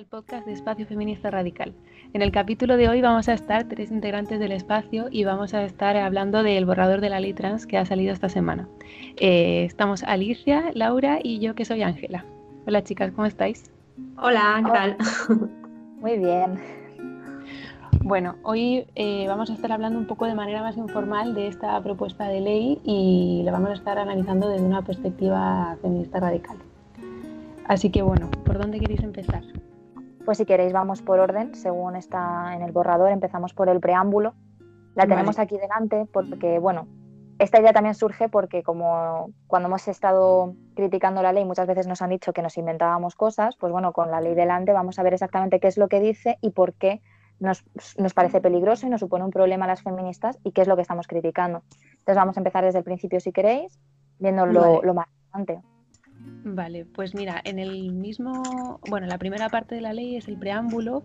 al podcast de Espacio Feminista Radical. En el capítulo de hoy vamos a estar tres integrantes del espacio y vamos a estar hablando del borrador de la ley trans que ha salido esta semana. Eh, estamos Alicia, Laura y yo que soy Ángela. Hola chicas, ¿cómo estáis? Hola, ¿qué tal? Muy bien. Bueno, hoy eh, vamos a estar hablando un poco de manera más informal de esta propuesta de ley y la vamos a estar analizando desde una perspectiva feminista radical. Así que bueno, ¿por dónde queréis empezar? Pues si queréis vamos por orden, según está en el borrador, empezamos por el preámbulo. La tenemos aquí delante porque, bueno, esta idea también surge porque como cuando hemos estado criticando la ley muchas veces nos han dicho que nos inventábamos cosas, pues bueno, con la ley delante vamos a ver exactamente qué es lo que dice y por qué nos, parece peligroso y nos supone un problema a las feministas y qué es lo que estamos criticando. Entonces vamos a empezar desde el principio si queréis, viendo lo, lo más importante. Vale, pues mira, en el mismo, bueno, la primera parte de la ley es el preámbulo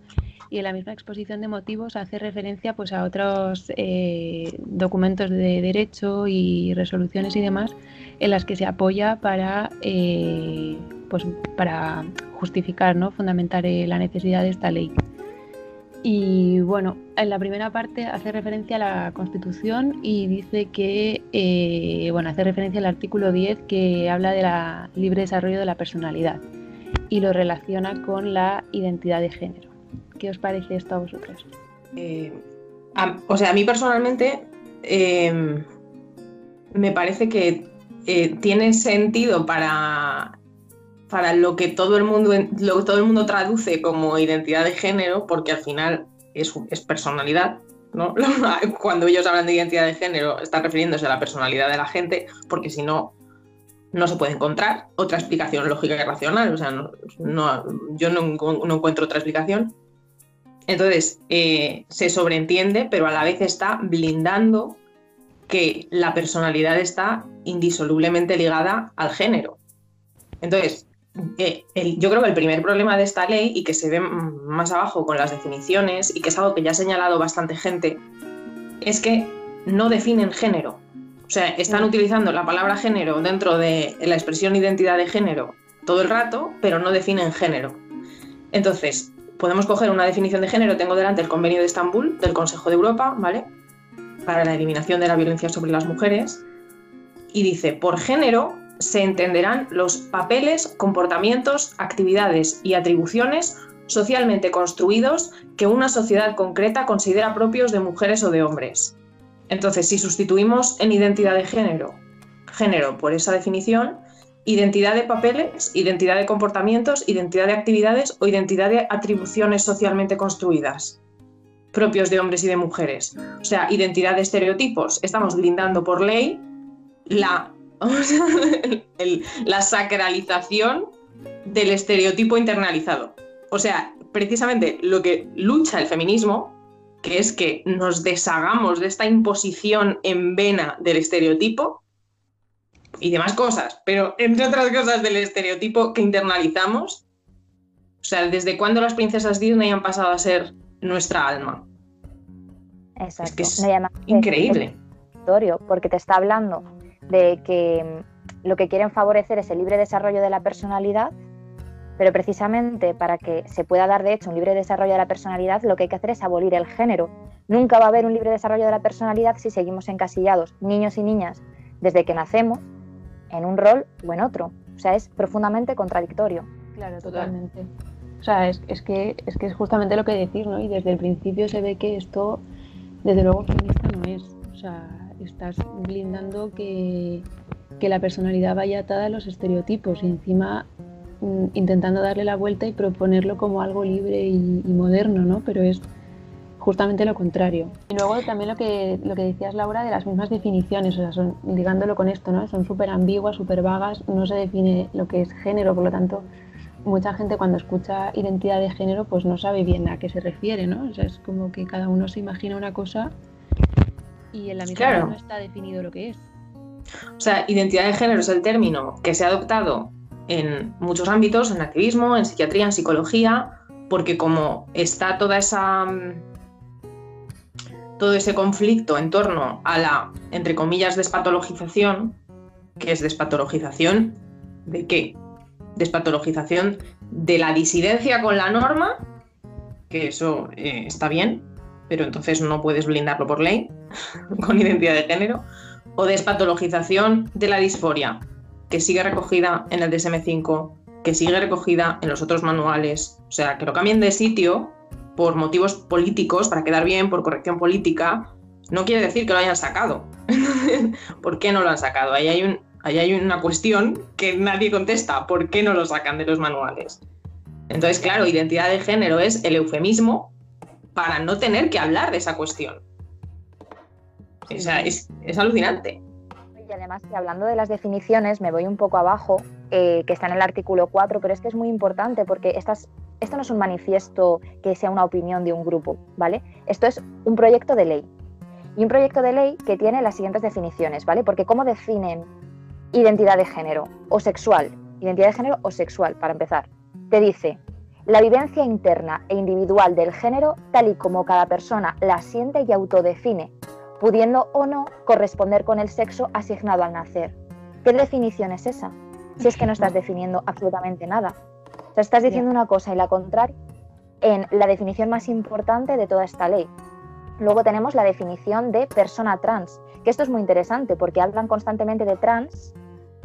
y en la misma exposición de motivos hace referencia pues a otros eh, documentos de derecho y resoluciones y demás en las que se apoya para, eh, pues, para justificar, ¿no? fundamentar eh, la necesidad de esta ley. Y bueno, en la primera parte hace referencia a la Constitución y dice que, eh, bueno, hace referencia al artículo 10 que habla de la libre desarrollo de la personalidad y lo relaciona con la identidad de género. ¿Qué os parece esto a vosotros? Eh, o sea, a mí personalmente em, me parece que eh, tiene sentido para para lo que todo el mundo todo el mundo traduce como identidad de género, porque al final es, es personalidad, ¿no? Cuando ellos hablan de identidad de género, están refiriéndose a la personalidad de la gente, porque si no, no se puede encontrar otra explicación lógica y racional. O sea, no, yo no, encuentro otra explicación. Entonces, eh, se sobreentiende, pero a la vez está blindando que la personalidad está indisolublemente ligada al género. Entonces, eh, yo creo que el primer problema de esta ley, y que se ve más abajo con las definiciones, y que es algo que ya ha señalado bastante gente, es que no definen género. O sea, están mm. utilizando la palabra género dentro de la expresión identidad de género todo el rato, pero no definen género. Entonces, podemos coger una definición de género, tengo delante el convenio de Estambul del Consejo de Europa, ¿vale? Para la eliminación de la violencia sobre las mujeres. Y dice, por género se entenderán los papeles, comportamientos, actividades y atribuciones socialmente construidos que una sociedad concreta considera propios de mujeres o de hombres. Entonces, si sustituimos en identidad de género, género por esa definición, identidad de papeles, identidad de comportamientos, identidad de actividades o identidad de atribuciones socialmente construidas propios de hombres y de mujeres. O sea, identidad de estereotipos. Estamos blindando por ley la la sacralización del estereotipo internalizado. O sea, precisamente lo que lucha el feminismo, que es que nos deshagamos de esta imposición en vena del estereotipo y demás cosas, pero entre otras cosas del estereotipo que internalizamos. O sea, ¿desde cuándo las princesas Disney han pasado a ser nuestra alma? Exacto. Es que es increíble. Porque te está hablando de que mm, lo que quieren favorecer es el libre desarrollo de la personalidad, pero precisamente para que se pueda dar de hecho un libre desarrollo de la personalidad, lo que hay que hacer es abolir el género. Nunca va a haber un libre desarrollo de la personalidad si seguimos encasillados, niños y niñas, desde que nacemos, en un rol o en otro. O sea, es profundamente contradictorio. Claro, totalmente. O sea, es, que, es que es justamente lo que decir, ¿no? Y desde el principio se ve que esto, desde luego, feminista no es. O sea, estás blindando que, la personalidad vaya atada a los estereotipos y encima mm, intentando darle la vuelta y proponerlo como algo libre y, moderno, ¿no? Pero es justamente lo contrario. Y luego también lo que, lo que decías, Laura, de las mismas definiciones, o sea, son, ligándolo con esto, ¿no? Son súper ambiguas, súper vagas, no se define lo que es género, por lo tanto, mucha gente cuando escucha identidad de género, pues no sabe bien a qué se refiere, ¿no? Es como que cada uno se imagina una cosa y en la mitad no está definido lo que es. O sea, identidad de género es el término que se ha adoptado en muchos ámbitos, en activismo, en psiquiatría, en psicología, porque como está toda esa mm, todo ese conflicto en torno a la, entre comillas, despatologización, que es despatologización de qué? Despatologización de la disidencia con la norma, que eso eh, está bien, pero entonces no puedes blindarlo por ley, con identidad de género, o despatologización de la disforia, que sigue recogida en el DSM5, que sigue recogida en los otros manuales, o sea, que lo cambien de sitio por motivos políticos, para quedar bien, por corrección política, no quiere decir que lo hayan sacado. ¿Por qué no lo han sacado? Ahí hay, ahí hay una cuestión que nadie contesta. ¿Por qué no lo sacan de los manuales? Entonces, claro, identidad de género es el eufemismo para no tener que hablar de esa cuestión. O sea, es, alucinante. Y además, hablando de las definiciones, me voy un poco abajo, eh, que está en el artículo 4, pero es que es muy importante porque estas, esto no es un manifiesto que sea una opinión de un grupo, ¿vale? Esto es un proyecto de ley. Y un proyecto de ley que tiene las siguientes definiciones, ¿vale? Porque ¿cómo definen identidad de género o sexual? Identidad de género o sexual, para empezar. Te dice, la vivencia interna e individual del género tal y como cada persona la siente y autodefine, pudiendo o no corresponder con el sexo asignado al nacer. ¿Qué definición es esa? Si es que no estás definiendo absolutamente nada. O sea, estás diciendo una cosa y la contraria en la definición más importante de toda esta ley. Luego tenemos la definición de persona trans, que esto es muy interesante porque hablan constantemente de trans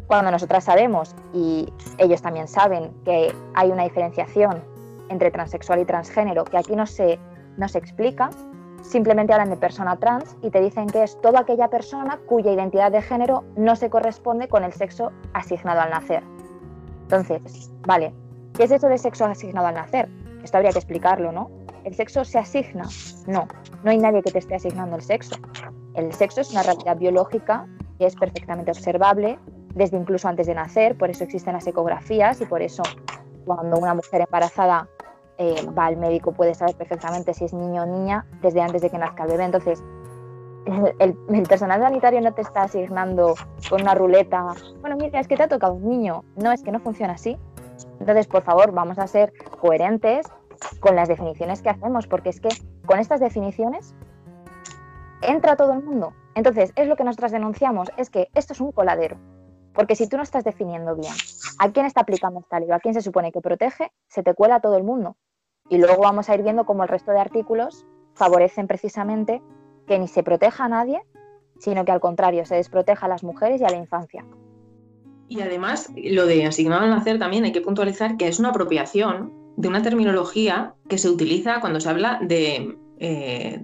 cuando nosotras sabemos y ellos también saben que hay una diferenciación entre transexual y transgénero que aquí no se, no se explica, simplemente hablan de persona trans y te dicen que es toda aquella persona cuya identidad de género no se corresponde con el sexo asignado al nacer. Entonces, vale, ¿qué es eso de sexo asignado al nacer? Esto habría que explicarlo, ¿no? ¿El sexo se asigna? No, no hay nadie que te esté asignando el sexo. El sexo es una realidad biológica que es perfectamente observable desde incluso antes de nacer, por eso existen las ecografías y por eso cuando una mujer embarazada eh, va al médico puede saber perfectamente si es niño o niña desde antes de que nazca el bebé. Entonces, el, personal sanitario no te está asignando con una ruleta, bueno, mira, es que te ha tocado un niño. No, es que no funciona así. Entonces, por favor, vamos a ser coherentes con las definiciones que hacemos, porque es que con estas definiciones entra todo el mundo. Entonces, es lo que nosotras denunciamos, es que esto es un coladero. Porque si tú no estás definiendo bien a quién está aplicando esta ley, a quién se supone que protege, se te cuela todo el mundo. Y luego vamos a ir viendo cómo el resto de artículos favorecen precisamente que ni se proteja a nadie, sino que al contrario, se desproteja a las mujeres y a la infancia. Y además, lo de asignado al nacer también hay que puntualizar que es una apropiación de una terminología que se utiliza cuando se habla de, eh,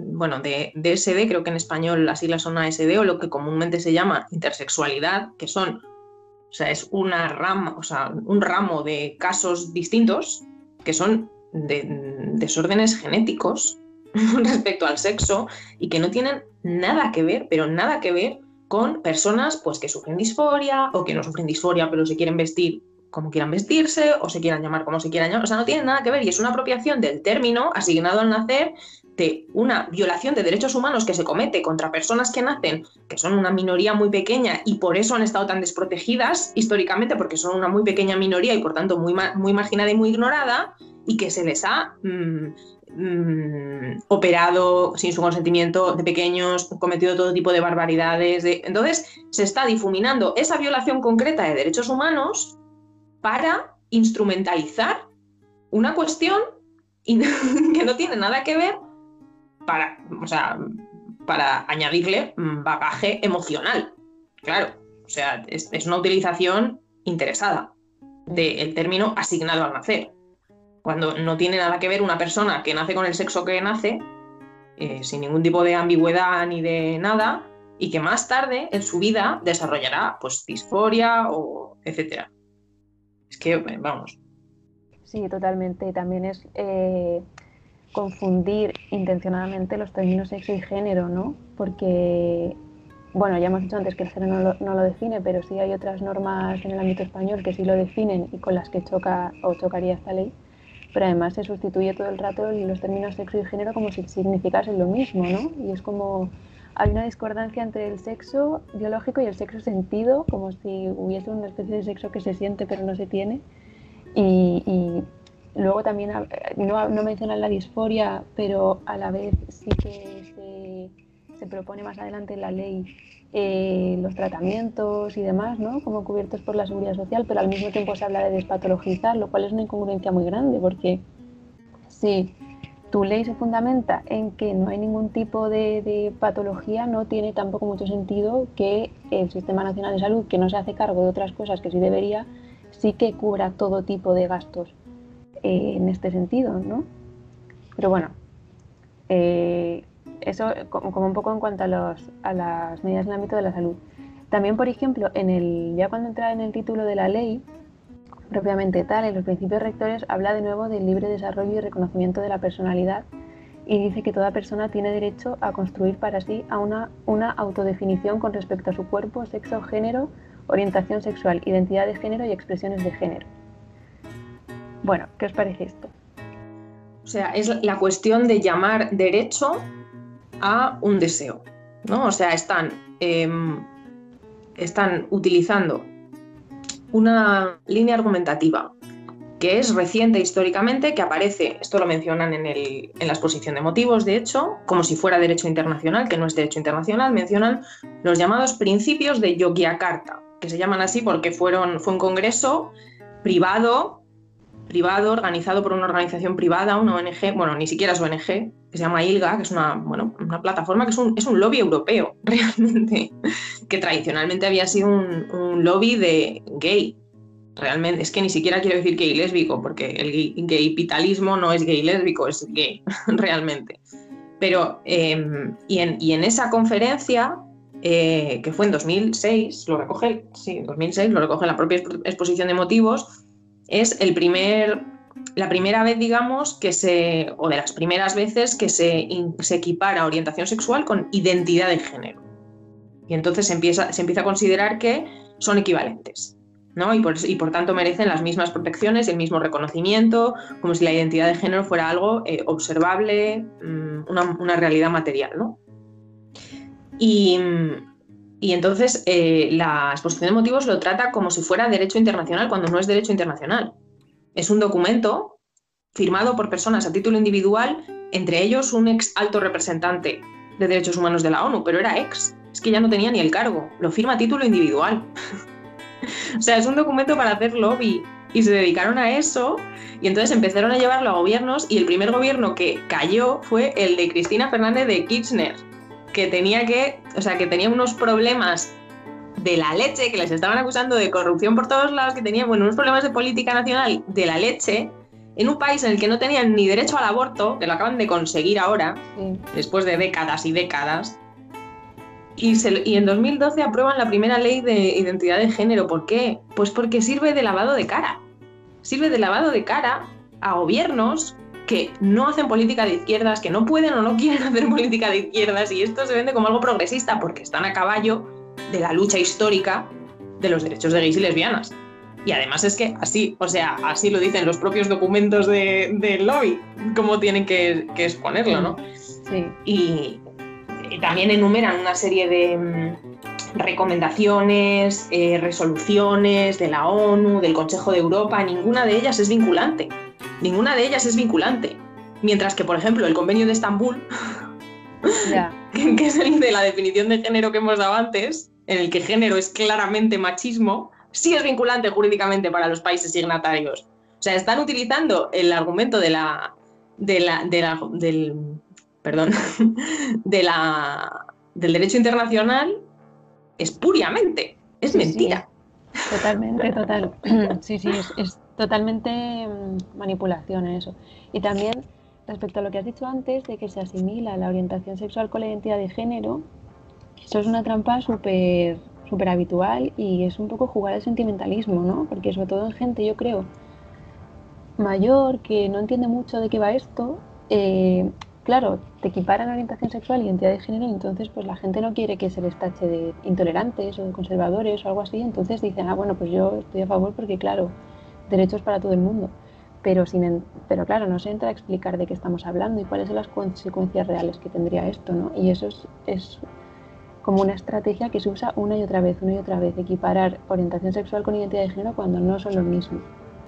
bueno, de DSD, creo que en español las siglas son ASD, o lo que comúnmente se llama intersexualidad, que son, o sea, es una rama, o sea, un ramo de casos distintos que son de desórdenes genéticos respecto al sexo y que no tienen nada que ver, pero nada que ver con personas pues que sufren disforia o que no sufren disforia pero se quieren vestir como quieran vestirse o se quieran llamar como se quieran llamar, o sea, no tiene nada que ver y es una apropiación del término asignado al nacer de una violación de derechos humanos que se comete contra personas que nacen, que son una minoría muy pequeña y por eso han estado tan desprotegidas históricamente, porque son una muy pequeña minoría y por tanto muy, muy marginada y muy ignorada, y que se les ha mm, mm, operado sin su consentimiento de pequeños, cometido todo tipo de barbaridades. Entonces, se está difuminando esa violación concreta de derechos humanos para instrumentalizar una cuestión que no tiene nada que ver para, o sea, para añadirle bagaje emocional. Claro, o sea, es, una utilización interesada del término asignado al nacer cuando no tiene nada que ver una persona que nace con el sexo que nace, eh, sin ningún tipo de ambigüedad ni de nada, y que más tarde en su vida desarrollará pues disforia o etcétera. Es que, eh, vamos. Sí, totalmente. También es eh, confundir intencionadamente los términos sexo y género, ¿no? Porque, bueno, ya hemos dicho antes que el género no lo, no lo, define, pero sí hay otras normas en el ámbito español que sí lo definen y con las que choca o chocaría esta ley pero además se sustituye todo el rato los términos sexo y género como si significasen lo mismo, ¿no? Y es como hay una discordancia entre el sexo biológico y el sexo sentido, como si hubiese una especie de sexo que se siente pero no se tiene. Y, luego también no, no, mencionan la disforia, pero a la vez sí que se, se propone más adelante en la ley eh, los tratamientos y demás, ¿no? Como cubiertos por la seguridad social, pero al mismo tiempo se habla de despatologizar, lo cual es una incongruencia muy grande, porque si tu ley se fundamenta en que no hay ningún tipo de, patología, no tiene tampoco mucho sentido que el Sistema Nacional de Salud, que no se hace cargo de otras cosas que sí debería, sí que cubra todo tipo de gastos eh, en este sentido, ¿no? Pero bueno, eh, eso como, un poco en cuanto a, los, a las medidas en el ámbito de la salud. También, por ejemplo, en el, ya cuando entra en el título de la ley, propiamente tal, en los principios rectores habla de nuevo del libre desarrollo y reconocimiento de la personalidad y dice que toda persona tiene derecho a construir para sí a una, una autodefinición con respecto a su cuerpo, sexo, género, orientación sexual, identidad de género y expresiones de género. Bueno, ¿qué os parece esto? O sea, es la cuestión de llamar derecho a un deseo, ¿no? O sea, están, em, están utilizando una línea argumentativa que es reciente históricamente, que aparece, esto lo mencionan en, la exposición de motivos, de hecho, como si fuera derecho internacional, que no es derecho internacional, mencionan los llamados principios de Yogyakarta, que se llaman así porque fueron, fue un congreso privado, privado, organizado por una organización privada, una ONG, bueno, ni siquiera es ONG, que se llama ILGA, que es una, bueno, una plataforma que es un, es un lobby europeo, realmente, que tradicionalmente había sido un, un, lobby de gay. Realmente, es que ni siquiera quiero decir gay lésbico, porque el gay, gay pitalismo no es gay lésbico, es gay, realmente. Pero, em, y, en, y en esa conferencia eh, que fue en 2006, lo recoge, sí, 2006, lo recoge la propia exposición de motivos, es el primer, la primera vez, digamos, que se, o de las primeras veces que se, se equipara orientación sexual con identidad de género. Y entonces se empieza, se empieza a considerar que son equivalentes. ¿no? Y, por, y por tanto merecen las mismas protecciones, el mismo reconocimiento, como si la identidad de género fuera algo eh, observable, mm, una, una, realidad material. ¿no? Y, entonces eh, la exposición de motivos lo trata como si fuera derecho internacional cuando no es derecho internacional. Es un documento firmado por personas a título individual, entre ellos un ex alto representante de derechos humanos de la ONU, pero era ex, es que ya no tenía ni el cargo, lo firma a título individual. o sea, es un documento para hacer lobby. Y se dedicaron a eso. Y entonces empezaron a llevarlo a gobiernos. Y el primer gobierno que cayó fue el de Cristina Fernández de Kirchner que tenía que, o sea, que tenía unos problemas de la leche, que les estaban acusando de corrupción por todos lados, que tenía bueno, unos problemas de política nacional de la leche, en un país en el que no tenían ni derecho al aborto, que lo acaban de conseguir ahora, después de décadas y décadas. Y, y, en 2012 aprueban la primera ley de identidad de género. ¿Por qué? Pues porque sirve de lavado de cara. Sirve de lavado de cara a gobiernos que no hacen política de izquierdas, que no pueden o no quieren hacer política de izquierdas y esto se vende como algo progresista porque están a caballo de la lucha histórica de los derechos de gays y lesbianas. Y además es que así, o sea, así lo dicen los propios documentos del de lobby, cómo tienen que, exponerlo, ¿no? Sí. Y, también enumeran una serie de mm, recomendaciones, eh, resoluciones de la ONU, del Consejo de Europa, ninguna de ellas es vinculante ninguna de ellas es vinculante. Mientras que, por ejemplo, el convenio de Estambul, que es el de la definición de género que hemos dado antes, en el que género es claramente machismo, sí es vinculante jurídicamente para los países signatarios. O sea, están utilizando el argumento de la, de la, del, perdón, de la, del derecho internacional espuriamente. Es mentira. Totalmente, total. Sí, sí, es totalmente mm, manipulación en eso. Y también respecto a lo que has dicho antes de que se asimila la orientación sexual con la identidad de género, eso es una trampa súper súper habitual y es un poco jugar al sentimentalismo, ¿no? Porque sobre todo en gente, yo creo, mayor, que no entiende mucho de qué va esto, eh, claro, te equiparan orientación sexual y identidad de género, entonces pues la gente no quiere que se les tache de intolerantes o de conservadores o algo así, entonces dicen, ah, bueno, pues yo estoy a favor porque claro, derechos para todo el mundo. Pero, sin, pero claro, no se entra a explicar de qué estamos hablando y cuáles son las consecuencias reales que tendría esto, ¿no? Y eso es, es como una estrategia que se usa una y otra vez, una y otra vez, equiparar orientación sexual con identidad de género cuando no son lo mismo.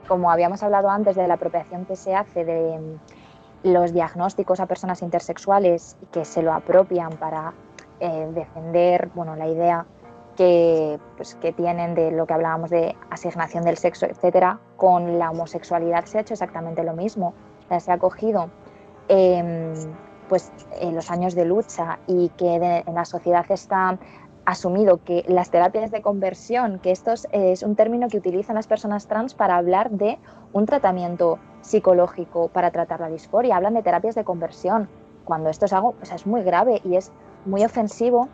Como habíamos hablado antes de la apropiación que se hace de mm, los diagnósticos a personas intersexuales que se lo apropian para eh, defender bueno, la idea que, pues, que, tienen de lo que hablábamos de asignación del sexo, etcétera, con la homosexualidad se ha hecho exactamente lo mismo. se ha cogido em, pues, los años de lucha y que en la sociedad está asumido que las terapias de conversión, que esto es un término que utilizan las personas trans para hablar de un tratamiento psicológico para tratar la disforia, hablan de terapias de conversión, cuando esto es algo, o sea, es muy grave y es muy ofensivo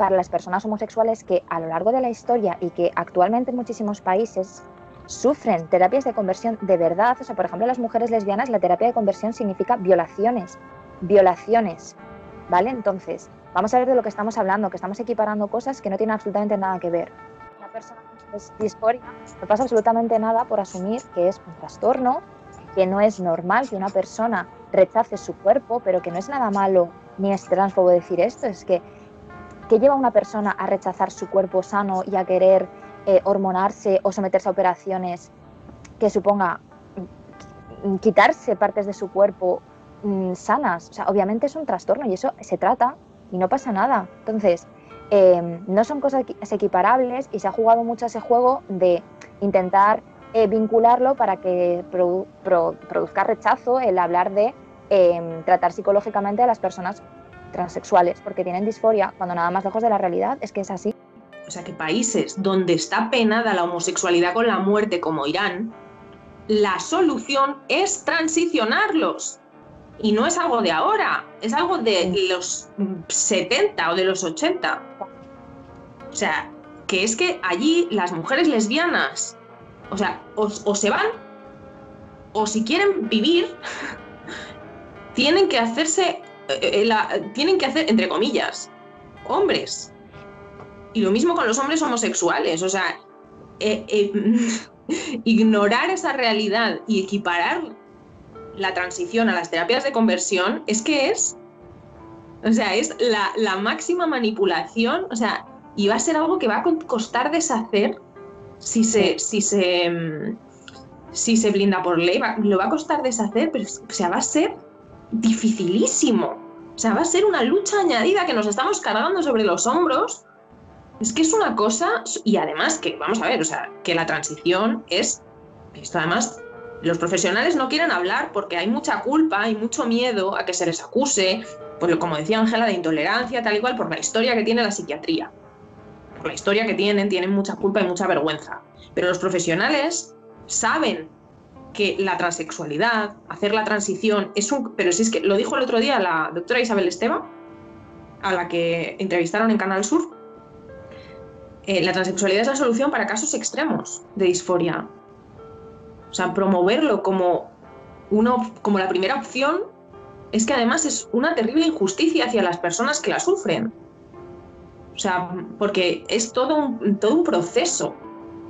para las personas homosexuales que a lo largo de la historia y que actualmente en muchísimos países sufren terapias de conversión de verdad. O sea, por ejemplo, las mujeres lesbianas la terapia de conversión significa violaciones, violaciones, ¿vale? Entonces, vamos a ver de lo que estamos hablando, que estamos equiparando cosas que no tienen absolutamente nada que ver. Una persona es disforia no pasa absolutamente nada por asumir que es un trastorno, que no es normal que una persona rechace su cuerpo, pero que no es nada malo ni es transfobo decir esto, es que que lleva a una persona a rechazar su cuerpo sano y a querer eh, hormonarse o someterse a operaciones que suponga mm, quitarse partes de su cuerpo mm, sanas. O sea, obviamente es un trastorno y eso se trata y no pasa nada. Entonces, em, no son cosas equiparables y se ha jugado mucho ese juego de intentar eh, vincularlo para que produzca rechazo el hablar de em, tratar psicológicamente a las personas transexuales porque tienen disforia, cuando nada más lejos de la realidad es que es así. O sea que países donde está penada la homosexualidad con la muerte, como Irán, la solución es transicionarlos. Y no es algo de ahora, es algo de los 70 o de los 80. O sea, que es que allí las mujeres lesbianas, o sea, o, o se van, o si quieren vivir, tienen que hacerse eh, eh, tienen que hacer, entre comillas, hombres. Y lo mismo con los hombres homosexuales. O sea, eh, ignorar esa realidad y equiparar la transición a las terapias de conversión es que es, o sea, es la, máxima manipulación, o sea, y va a ser algo que va a costar deshacer si se, si se, mm, si se blinda por ley, lo va a costar deshacer, pero o sea, va a ser dificilísimo. O sea, va a ser una lucha añadida que nos estamos cargando sobre los hombros. Es que es una cosa, y además que, vamos a ver, o sea, que la transición es, esto además, los profesionales no quieren hablar porque hay mucha culpa, hay mucho miedo a que se les acuse, pues como decía Ángela, de intolerancia, tal y cual, por la historia que tiene la psiquiatría. Por la historia que tienen, tienen mucha culpa y mucha vergüenza. Pero los profesionales saben que la transexualidad, hacer la transición, es un... Pero si es que lo dijo el otro día la doctora Isabel Esteba, a la que entrevistaron en Canal Sur, eh, la transexualidad es la solución para casos extremos de disforia. O sea, promoverlo como, uno, como la primera opción es que además es una terrible injusticia hacia las personas que la sufren. O sea, porque es todo un, todo un proceso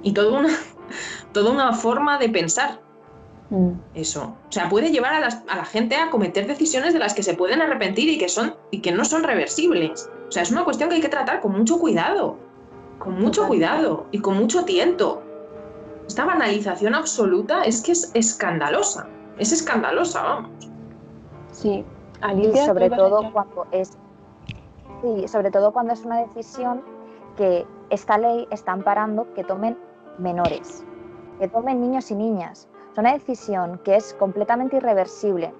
y todo una, toda una forma de pensar. Mm. Eso. O sea, puede llevar a, la gente a cometer decisiones de las que se pueden arrepentir y que, son, y que no son reversibles. O sea, es una cuestión que hay que tratar con mucho cuidado. Con mucho cuidado y con mucho tiento. Esta banalización absoluta es que es escandalosa. Es escandalosa, vamos. Sí. Y sobre todo cuando es. Sí, sobre todo cuando es una decisión que esta ley está amparando que tomen menores, que tomen niños y niñas, es una decisión que es completamente irreversible,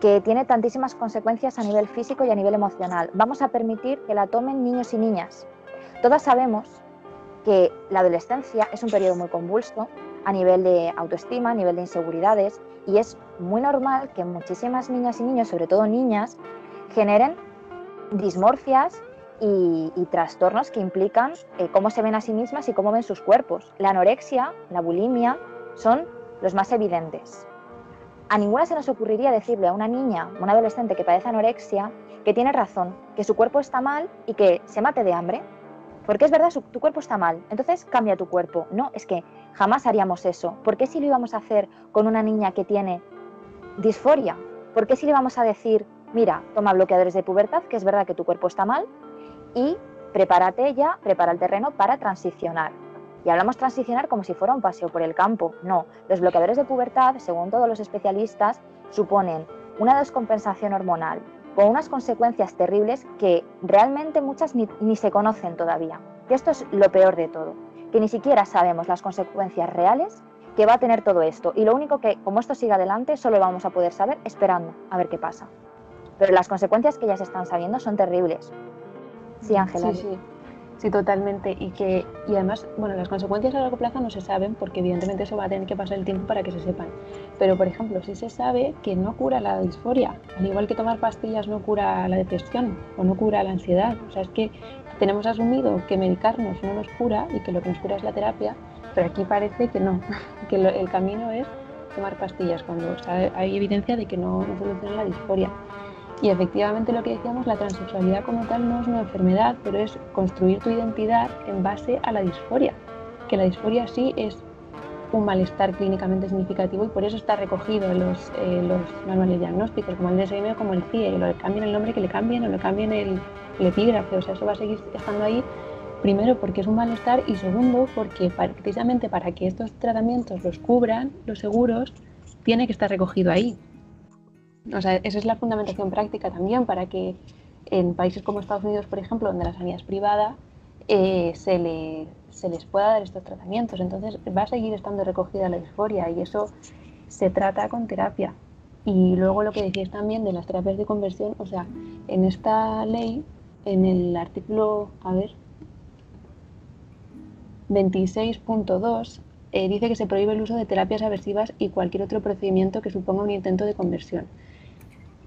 que tiene tantísimas consecuencias a nivel físico y a nivel emocional. Vamos a permitir que la tomen niños y niñas. Todas sabemos que la adolescencia es un periodo muy convulso a nivel de autoestima, a nivel de inseguridades, y es muy normal que muchísimas niñas y niños, sobre todo niñas, generen dismorfias y, trastornos que implican eh, cómo se ven a sí mismas y cómo ven sus cuerpos. La anorexia, la bulimia, son los más evidentes. A ninguna se nos ocurriría decirle a una niña, una adolescente que padece anorexia, que tiene razón, que su cuerpo está mal y que se mate de hambre. Porque es verdad, tu cuerpo está mal, entonces cambia tu cuerpo. No, es que jamás haríamos eso. ¿Por qué si lo íbamos a hacer con una niña que tiene disforia? ¿Por qué si le vamos a decir, mira, toma bloqueadores de pubertad, que es verdad que tu cuerpo está mal, y prepárate ya, prepara el terreno para transicionar? Y hablamos transicionar como si fuera un paseo por el campo. No, los bloqueadores de pubertad, según todos los especialistas, suponen una descompensación hormonal, con unas consecuencias terribles que realmente muchas ni, se conocen todavía. Y esto es lo peor de todo, que ni siquiera sabemos las consecuencias reales que va a tener todo esto. Y lo único que, como esto sigue adelante, solo vamos a poder saber esperando a ver qué pasa. Pero las consecuencias que ya se están sabiendo son terribles. Sí, Ángela. Sí, sí. Sí, totalmente. Y que y además, bueno, las consecuencias a largo plazo no se saben porque evidentemente eso va a tener que pasar el tiempo para que se sepan. Pero, por ejemplo, sí se sabe que no cura la disforia, al igual que tomar pastillas no cura la depresión o no cura la ansiedad. O sea, es que tenemos asumido que medicarnos no nos cura y que lo que nos cura es la terapia, pero aquí parece que no, que el camino es tomar pastillas cuando hay evidencia de que no, no soluciona la disforia. Y efectivamente lo que decíamos, la transexualidad como tal no es una enfermedad, pero es construir tu identidad en base a la disforia. Que la disforia sí es un malestar clínicamente significativo y por eso está recogido en los, eh, los manuales diagnósticos, como el DSM o como el CIE, lo cambien el nombre que le cambien o le cambien el, el epígrafe, o sea, eso va a seguir estando ahí, primero porque es un malestar y segundo porque precisamente para que estos tratamientos los cubran los seguros, tiene que estar recogido ahí. O sea, esa es la fundamentación práctica también para que en países como Estados Unidos, por ejemplo, donde la sanidad es privada, eh, se, le, se les pueda dar estos tratamientos. Entonces va a seguir estando recogida la disforia y eso se trata con terapia. Y luego lo que decías también de las terapias de conversión, o sea, en esta ley, en el artículo, a ver, 26.2, eh, dice que se prohíbe el uso de terapias aversivas y cualquier otro procedimiento que suponga un intento de conversión.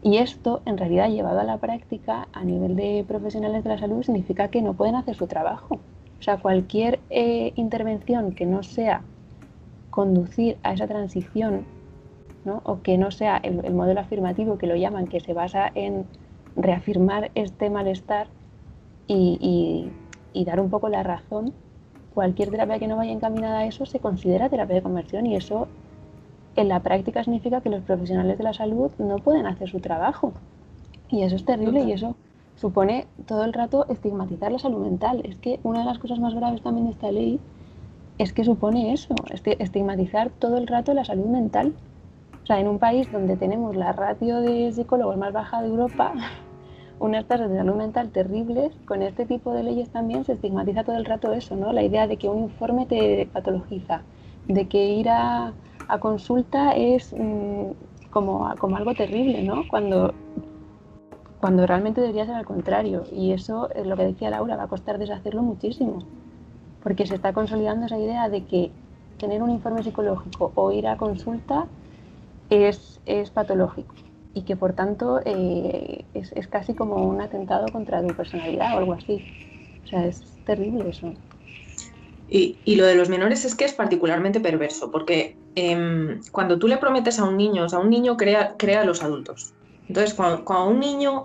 Y esto, en realidad, llevado a la práctica a nivel de profesionales de la salud, significa que no pueden hacer su trabajo. O sea, cualquier eh, intervención que no sea conducir a esa transición, ¿no? o que no sea el, modelo afirmativo que lo llaman, que se basa en reafirmar este malestar y, y dar un poco la razón, cualquier terapia que no vaya encaminada a eso se considera terapia de conversión y eso en la práctica significa que los profesionales de la salud no pueden hacer su trabajo. Y eso es terrible y eso supone todo el rato estigmatizar la salud mental. Es que una de las cosas más graves también de esta ley es que supone eso, estigmatizar todo el rato la salud mental. O sea, en un país donde tenemos la ratio de psicólogos más baja de Europa, unas tasas de salud mental terribles, con este tipo de leyes también se estigmatiza todo el rato eso, ¿no? La idea de que un informe te patologiza, de que ir a, a consulta es mm, como, como algo terrible, ¿no? Cuando, cuando realmente debería ser al contrario. Y eso es lo que decía Laura, va a costar deshacerlo muchísimo, porque se está consolidando esa idea de que tener un informe psicológico o ir a consulta es, es patológico y que por tanto eh, es, es, casi como un atentado contra tu personalidad o algo así. O sea, es terrible eso. Y, lo de los menores es que es particularmente perverso, porque em, cuando tú le prometes a un niño, o sea, un niño crea, crea a los adultos. Entonces, cuando, cuando un niño,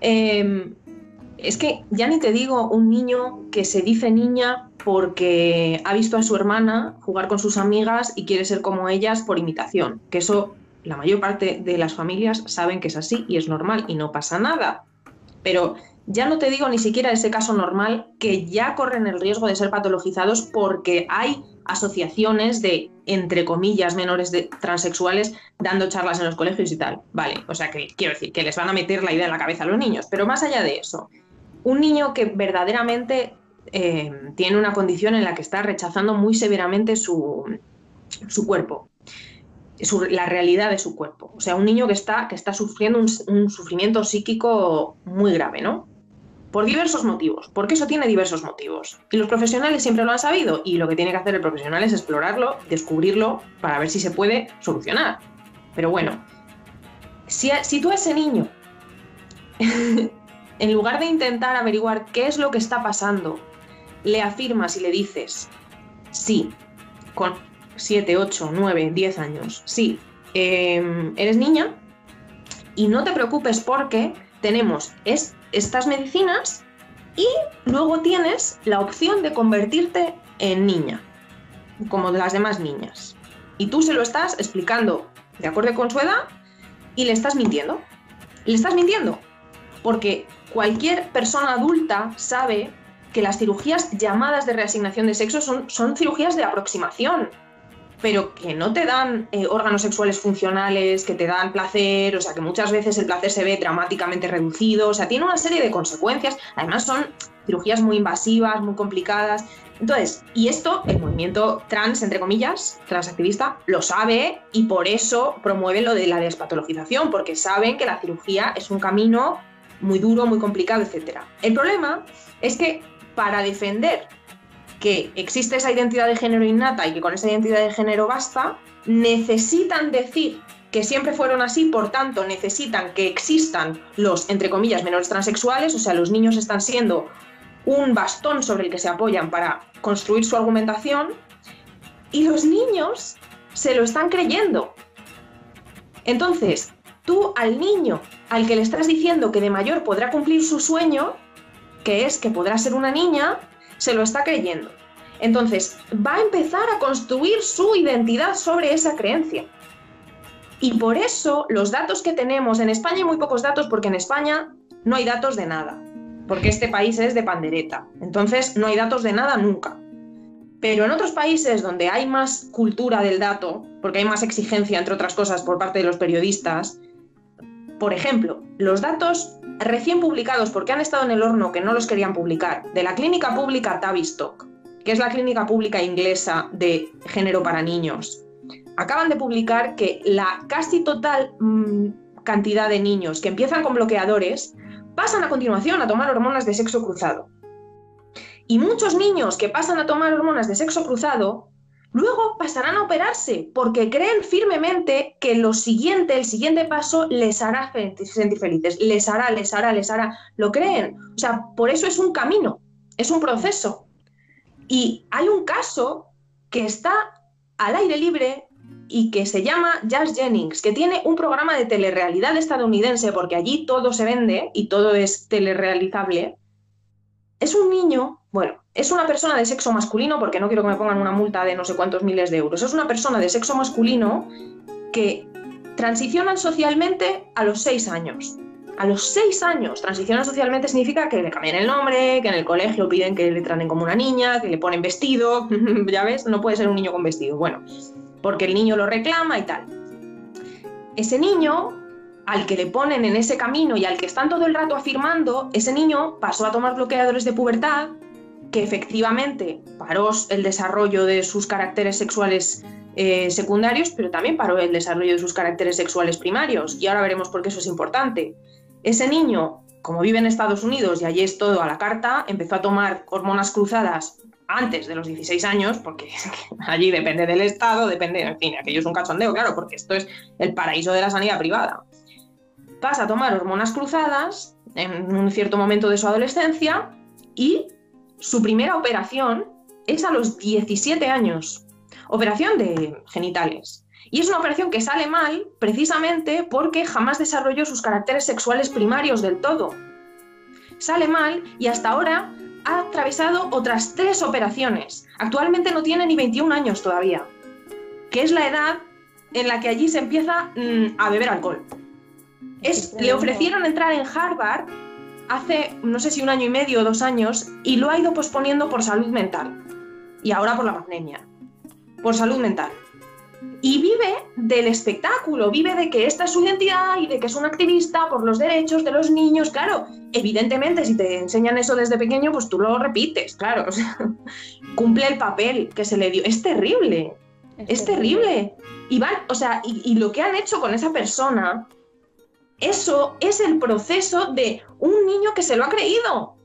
em, es que ya ni te digo un niño que se dice niña porque ha visto a su hermana jugar con sus amigas y quiere ser como ellas por imitación, que eso la mayor parte de las familias saben que es así y es normal y no pasa nada. Pero ya no te digo ni siquiera ese caso normal que ya corren el riesgo de ser patologizados porque hay asociaciones de, entre comillas, menores de transexuales dando charlas en los colegios y tal. Vale, o sea que quiero decir que les van a meter la idea en la cabeza a los niños, pero más allá de eso, un niño que verdaderamente eh, tiene una condición en la que está rechazando muy severamente su, su cuerpo, la realidad de su cuerpo. O sea, un niño que está, que está sufriendo un, un sufrimiento psíquico muy grave, ¿no? Por diversos motivos, porque eso tiene diversos motivos. Y los profesionales siempre lo han sabido y lo que tiene que hacer el profesional es explorarlo, descubrirlo para ver si se puede solucionar. Pero bueno, si, tú a ese niño, en lugar de intentar averiguar qué es lo que está pasando, le afirmas y le dices, sí, con 7, 8, 9, 10 años, sí, em, eres niña y no te preocupes porque tenemos es, estas medicinas y luego tienes la opción de convertirte en niña, como las demás niñas. Y tú se lo estás explicando de acuerdo con su edad y le estás mintiendo. Le estás mintiendo. Porque cualquier persona adulta sabe que las cirugías llamadas de reasignación de sexo son, son cirugías de aproximación. Pero que no te dan eh, órganos sexuales funcionales, que te dan placer, o sea, que muchas veces el placer se ve dramáticamente reducido, o sea, tiene una serie de consecuencias, además son cirugías muy invasivas, muy complicadas. Entonces, y esto el movimiento trans, entre comillas, transactivista, lo sabe y por eso promueve lo de la despatologización, porque saben que la cirugía es un camino muy duro, muy complicado, etc. El problema es que para defender que existe esa identidad de género innata y que con esa identidad de género basta, necesitan decir que siempre fueron así, por tanto necesitan que existan los, entre comillas, menores transexuales, o sea, los niños están siendo un bastón sobre el que se apoyan para construir su argumentación, y los niños se lo están creyendo. Entonces, tú al niño al que le estás diciendo que de mayor podrá cumplir su sueño, que es que podrá ser una niña, se lo está creyendo. Entonces, va a empezar a construir su identidad sobre esa creencia. Y por eso los datos que tenemos, en España hay muy pocos datos porque en España no hay datos de nada, porque este país es de pandereta, entonces no hay datos de nada nunca. Pero en otros países donde hay más cultura del dato, porque hay más exigencia, entre otras cosas, por parte de los periodistas, por ejemplo, los datos recién publicados, porque han estado en el horno que no los querían publicar, de la clínica pública Tavistock, que es la clínica pública inglesa de género para niños, acaban de publicar que la casi total mm, cantidad de niños que empiezan con bloqueadores pasan a continuación a tomar hormonas de sexo cruzado. Y muchos niños que pasan a tomar hormonas de sexo cruzado luego pasarán a operarse porque creen firmemente que lo siguiente, el siguiente paso les hará sentir felices, les hará, les hará, les hará, lo creen. O sea, por eso es un camino, es un proceso. Y hay un caso que está al aire libre y que se llama Jazz Jennings, que tiene un programa de telerrealidad estadounidense, porque allí todo se vende y todo es telerrealizable. Es un niño, bueno, es una persona de sexo masculino, porque no quiero que me pongan una multa de no sé cuántos miles de euros, es una persona de sexo masculino que transicionan socialmente a los seis años. A los seis años, transicionan socialmente significa que le cambian el nombre, que en el colegio piden que le traten como una niña, que le ponen vestido, ya ves, no puede ser un niño con vestido, bueno, porque el niño lo reclama y tal. Ese niño, al que le ponen en ese camino y al que están todo el rato afirmando, ese niño pasó a tomar bloqueadores de pubertad, que efectivamente paró el desarrollo de sus caracteres sexuales eh, secundarios, pero también paró el desarrollo de sus caracteres sexuales primarios. Y ahora veremos por qué eso es importante. Ese niño, como vive en Estados Unidos y allí es todo a la carta, empezó a tomar hormonas cruzadas antes de los 16 años, porque allí depende del Estado, depende, en fin, aquello es un cachondeo, claro, porque esto es el paraíso de la sanidad privada. Pasa a tomar hormonas cruzadas en un cierto momento de su adolescencia y su primera operación es a los 17 años. Operación de genitales. Y es una operación que sale mal precisamente porque jamás desarrolló sus caracteres sexuales primarios del todo. Sale mal y hasta ahora ha atravesado otras tres operaciones. Actualmente no tiene ni 21 años todavía, que es la edad en la que allí se empieza mm, a beber alcohol. Es, le ofrecieron entrar en Harvard hace, no sé si un año y medio o dos años, y lo ha ido posponiendo por salud mental. Y ahora por la pandemia. Por salud mental. Y vive del espectáculo, vive de que esta es su identidad y de que es un activista por los derechos de los niños. Claro, evidentemente, si te enseñan eso desde pequeño, pues tú lo repites, claro. cumple el papel que se le dio. Es terrible. Es, terrible. Y van, o sea, y lo que han hecho con esa persona eso es el proceso de un niño que se lo ha creído,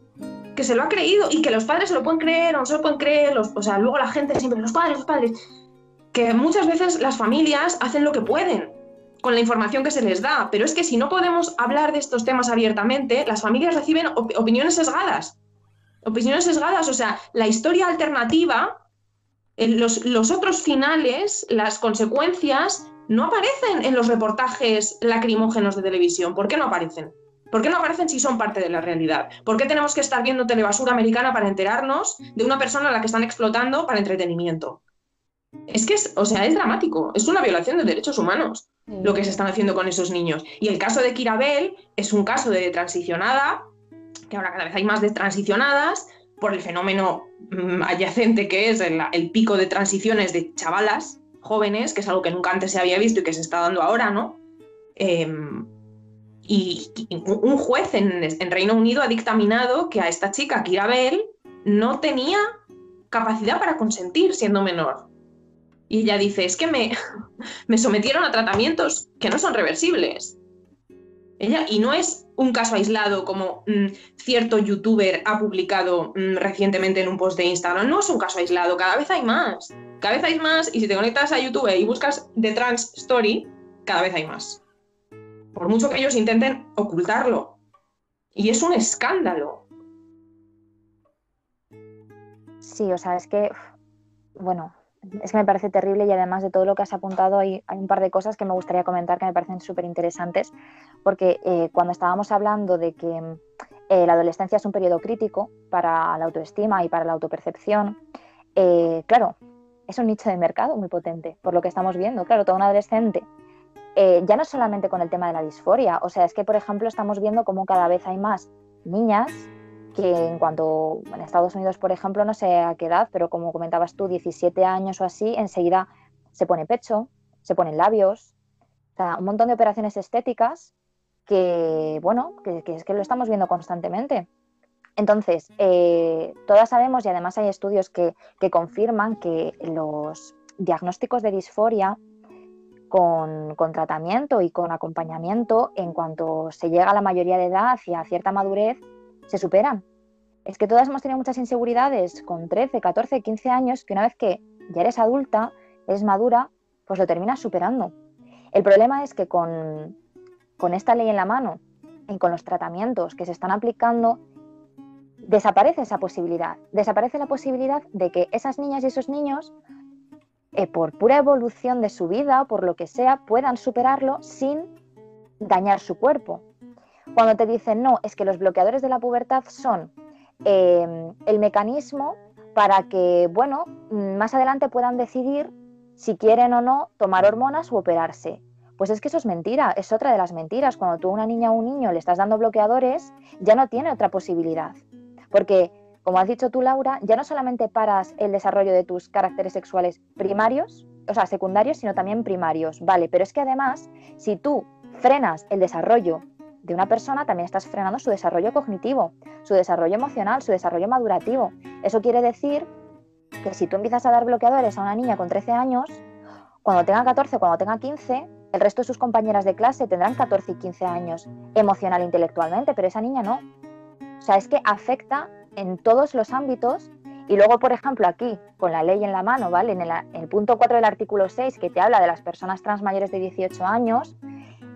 que se lo ha creído y que los padres se lo pueden creer o no se lo pueden creer, o sea, luego la gente siempre, los padres, los padres, que muchas veces las familias hacen lo que pueden con la información que se les da, pero es que si no podemos hablar de estos temas abiertamente, las familias reciben opiniones sesgadas, opiniones sesgadas, o sea, la historia alternativa, los, los otros finales, las consecuencias no aparecen en los reportajes lacrimógenos de televisión. ¿Por qué no aparecen? ¿Por qué no aparecen si son parte de la realidad? ¿Por qué tenemos que estar viendo telebasura americana para enterarnos de una persona a la que están explotando para entretenimiento? Es que es, o sea, es dramático, es una violación de derechos humanos lo que se están haciendo con esos niños. Y el caso de Kirabel es un caso de transicionada, que ahora cada vez hay más de transicionadas, por el fenómeno mm, adyacente que es el pico de transiciones de chavalas jóvenes, que es algo que nunca antes se había visto y que se está dando ahora, ¿no? Em, y, un juez en, Reino Unido ha dictaminado que a esta chica, Kira Bell, no tenía capacidad para consentir siendo menor. Y ella dice, es que me, me sometieron a tratamientos que no son reversibles. Ella, y no es un caso aislado como mm, cierto youtuber ha publicado mm, recientemente en un post de Instagram, no es un caso aislado, cada vez hay más. Cada vez hay más y si te conectas a YouTube y buscas The Trans Story, cada vez hay más. Por mucho que ellos intenten ocultarlo. Y es un escándalo. Sí, o sea, es que, bueno, es que me parece terrible y además de todo lo que has apuntado hay, un par de cosas que me gustaría comentar que me parecen súper interesantes porque eh, cuando estábamos hablando de que eh, la adolescencia es un periodo crítico para la autoestima y para la autopercepción, eh, claro, es un nicho de mercado muy potente, por lo que estamos viendo. Claro, todo un adolescente, ya no solamente con el tema de la disforia, o sea, es que, por ejemplo, estamos viendo cómo cada vez hay más niñas que en cuanto en Estados Unidos, por ejemplo, no sé a qué edad, pero como comentabas tú, 17 años o así, enseguida se pone pecho, se ponen labios, o sea, un montón de operaciones estéticas que, bueno, que, es que lo estamos viendo constantemente. Entonces, eh, todas sabemos y además hay estudios que, confirman que los diagnósticos de disforia con, con, tratamiento y con acompañamiento, en cuanto se llega a la mayoría de edad y a cierta madurez, se superan. Es que todas hemos tenido muchas inseguridades con 13, 14, 15 años que una vez que ya eres adulta, eres madura, pues lo terminas superando. El problema es que con, con esta ley en la mano y con los tratamientos que se están aplicando, desaparece esa posibilidad. Desaparece la posibilidad de que esas niñas y esos niños, eh, por pura evolución de su vida, por lo que sea, puedan superarlo sin dañar su cuerpo. Cuando te dicen, no, es que los bloqueadores de la pubertad son em, el mecanismo para que, bueno, más adelante puedan decidir si quieren o no tomar hormonas u operarse. Pues es que eso es mentira, es otra de las mentiras. Cuando tú a una niña o un niño le estás dando bloqueadores, ya no tiene otra posibilidad. Porque, como has dicho tú, Laura, ya no solamente paras el desarrollo de tus caracteres sexuales primarios, o sea, secundarios, sino también primarios. Vale, pero es que además, si tú frenas el desarrollo de una persona también estás frenando su desarrollo cognitivo, su desarrollo emocional, su desarrollo madurativo. Eso quiere decir que si tú empiezas a dar bloqueadores a una niña con 13 años, cuando tenga 14, cuando tenga 15, el resto de sus compañeras de clase tendrán 14 y 15 años emocional e intelectualmente, pero esa niña no. O sea, es que afecta en todos los ámbitos y luego, por ejemplo, aquí, con la ley en la mano, ¿vale? En el, punto 4 del artículo 6, que te habla de las personas trans mayores de 18 años,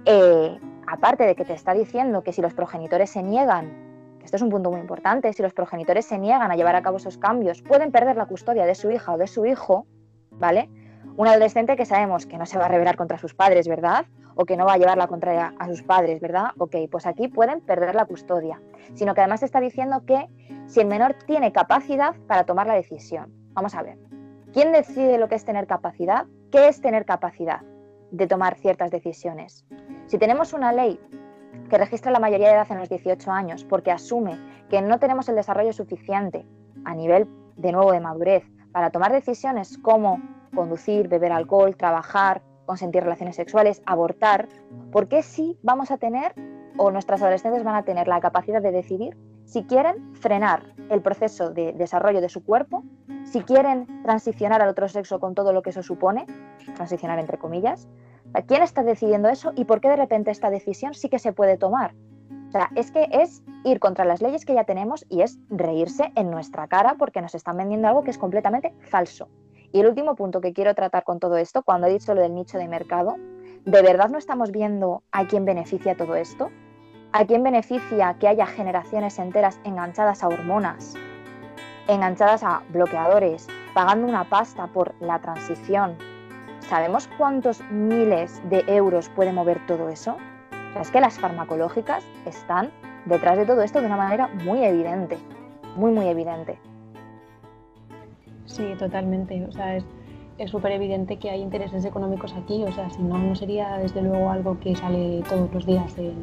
eh, aparte de que te está diciendo que si los progenitores se niegan, que esto es un punto muy importante, si los progenitores se niegan a llevar a cabo esos cambios, pueden perder la custodia de su hija o de su hijo, ¿vale? Un adolescente que sabemos que no se va a rebelar contra sus padres, ¿verdad? O que no va a llevar la contraria a sus padres, ¿verdad? Ok, pues aquí pueden perder la custodia, sino que además está diciendo que si el menor tiene capacidad para tomar la decisión. Vamos a ver, ¿quién decide lo que es tener capacidad? ¿Qué es tener capacidad de tomar ciertas decisiones? Si tenemos una ley que registra la mayoría de edad en los 18 años porque asume que no tenemos el desarrollo suficiente a nivel de nuevo de madurez para tomar decisiones como conducir, beber alcohol, trabajar, consentir relaciones sexuales, abortar, ¿por qué sí vamos a tener o nuestras adolescentes van a tener la capacidad de decidir si quieren frenar el proceso de desarrollo de su cuerpo, si quieren transicionar al otro sexo con todo lo que eso supone, transicionar entre comillas, ¿Quién está decidiendo eso y por qué de repente esta decisión sí que se puede tomar? O sea, es que es ir contra las leyes que ya tenemos y es reírse en nuestra cara porque nos están vendiendo algo que es completamente falso. Y el último punto que quiero tratar con todo esto, cuando he dicho lo del nicho de mercado, ¿de verdad no estamos viendo a quién beneficia todo esto? ¿A quién beneficia que haya generaciones enteras enganchadas a hormonas, enganchadas a bloqueadores, pagando una pasta por la transición ¿Sabemos cuántos miles de euros puede mover todo eso? Es que las farmacológicas están detrás de todo esto de una manera muy evidente, muy, muy evidente. Sí, totalmente. O sea, es súper evidente que hay intereses económicos aquí. O sea, si no, no sería desde luego algo que sale todos los días en,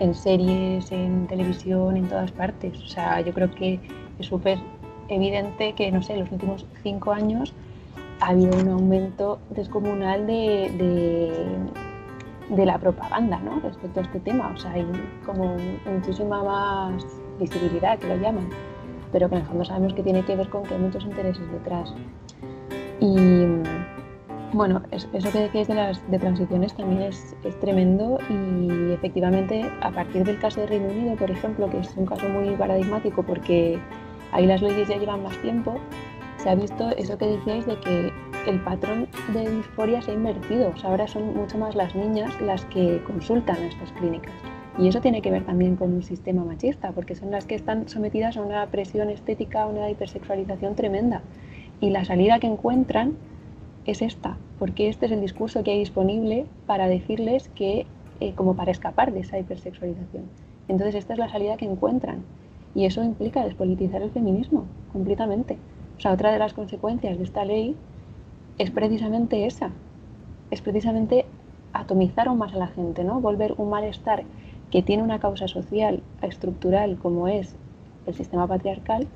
en series, en televisión, en todas partes. O sea, yo creo que es súper evidente que, no sé, en los últimos cinco años ha habido un aumento descomunal de, de, la propaganda ¿no? respecto a este tema. O sea, hay como muchísima más visibilidad, que lo llaman, pero que en el fondo sabemos que tiene que ver con que hay muchos intereses detrás. Y bueno, eso que decíais de las de transiciones también es, es, tremendo y efectivamente a partir del caso de Reino Unido, por ejemplo, que es un caso muy paradigmático porque ahí las leyes ya llevan más tiempo, se ha visto eso que decíais de que el patrón de disforia se ha invertido. O sea, ahora son mucho más las niñas las que consultan a estas clínicas. Y eso tiene que ver también con un sistema machista, porque son las que están sometidas a una presión estética, a una hipersexualización tremenda. Y la salida que encuentran es esta, porque este es el discurso que hay disponible para decirles que, eh, como para escapar de esa hipersexualización. Entonces esta es la salida que encuentran. Y eso implica despolitizar el feminismo completamente. O sea, otra de las consecuencias de esta ley es precisamente esa, es precisamente atomizar aún más a la gente, ¿no? Volver un malestar que tiene una causa social, estructural, como es el sistema patriarcal,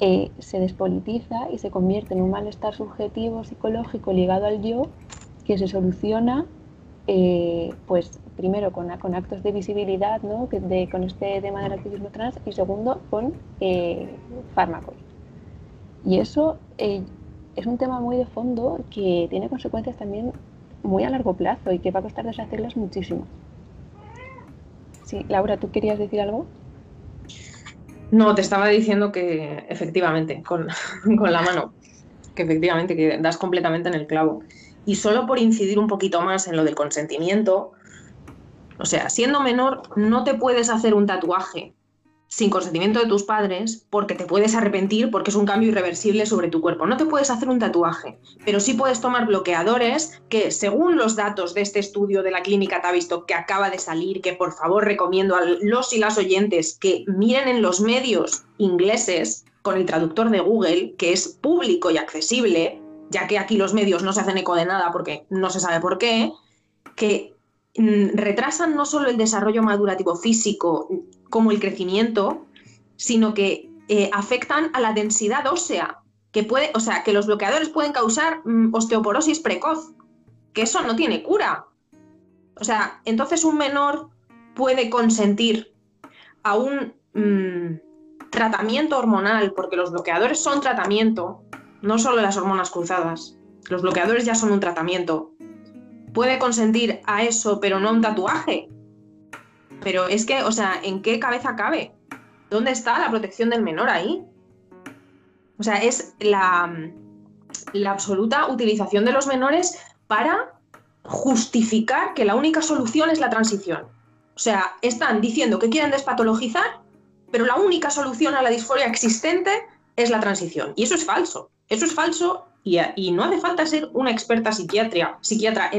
eh, se despolitiza y se convierte en un malestar subjetivo, psicológico, ligado al yo, que se soluciona, eh, pues primero con, actos de visibilidad, ¿no? con este tema del activismo trans, y segundo con eh, fármacos. Y eso eh, es un tema muy de fondo que tiene consecuencias también muy a largo plazo y que va a costar deshacerlas muchísimo. Sí, Laura, ¿tú querías decir algo? No, te estaba diciendo que efectivamente, con, con la mano, que efectivamente que das completamente en el clavo. Y solo por incidir un poquito más en lo del consentimiento, o sea, siendo menor no te puedes hacer un tatuaje sin consentimiento de tus padres porque te puedes arrepentir porque es un cambio irreversible sobre tu cuerpo. No te puedes hacer un tatuaje, pero sí puedes tomar bloqueadores que según los datos de este estudio de la clínica visto que acaba de salir, que por favor recomiendo a los y las oyentes que miren en los medios ingleses con el traductor de Google, que es público y accesible, ya que aquí los medios no se hacen eco de nada porque no se sabe por qué, que retrasan no solo el desarrollo madurativo físico como el crecimiento, sino que eh, afectan a la densidad ósea, que puede, o sea, que los bloqueadores pueden causar mm, osteoporosis precoz, que eso no tiene cura. O sea, entonces un menor puede consentir a un mm, tratamiento hormonal, porque los bloqueadores son tratamiento, no solo las hormonas cruzadas, los bloqueadores ya son un tratamiento. Puede consentir a eso, pero no un tatuaje. Pero es que, o sea, ¿en qué cabeza cabe? ¿Dónde está la protección del menor ahí? O sea, es la, la absoluta utilización de los menores para justificar que la única solución es la transición. O sea, están diciendo que quieren despatologizar, pero la única solución a la disforia existente es la transición. Y eso es falso. Eso es falso y, no hace falta ser una experta psiquiatra, psiquiatra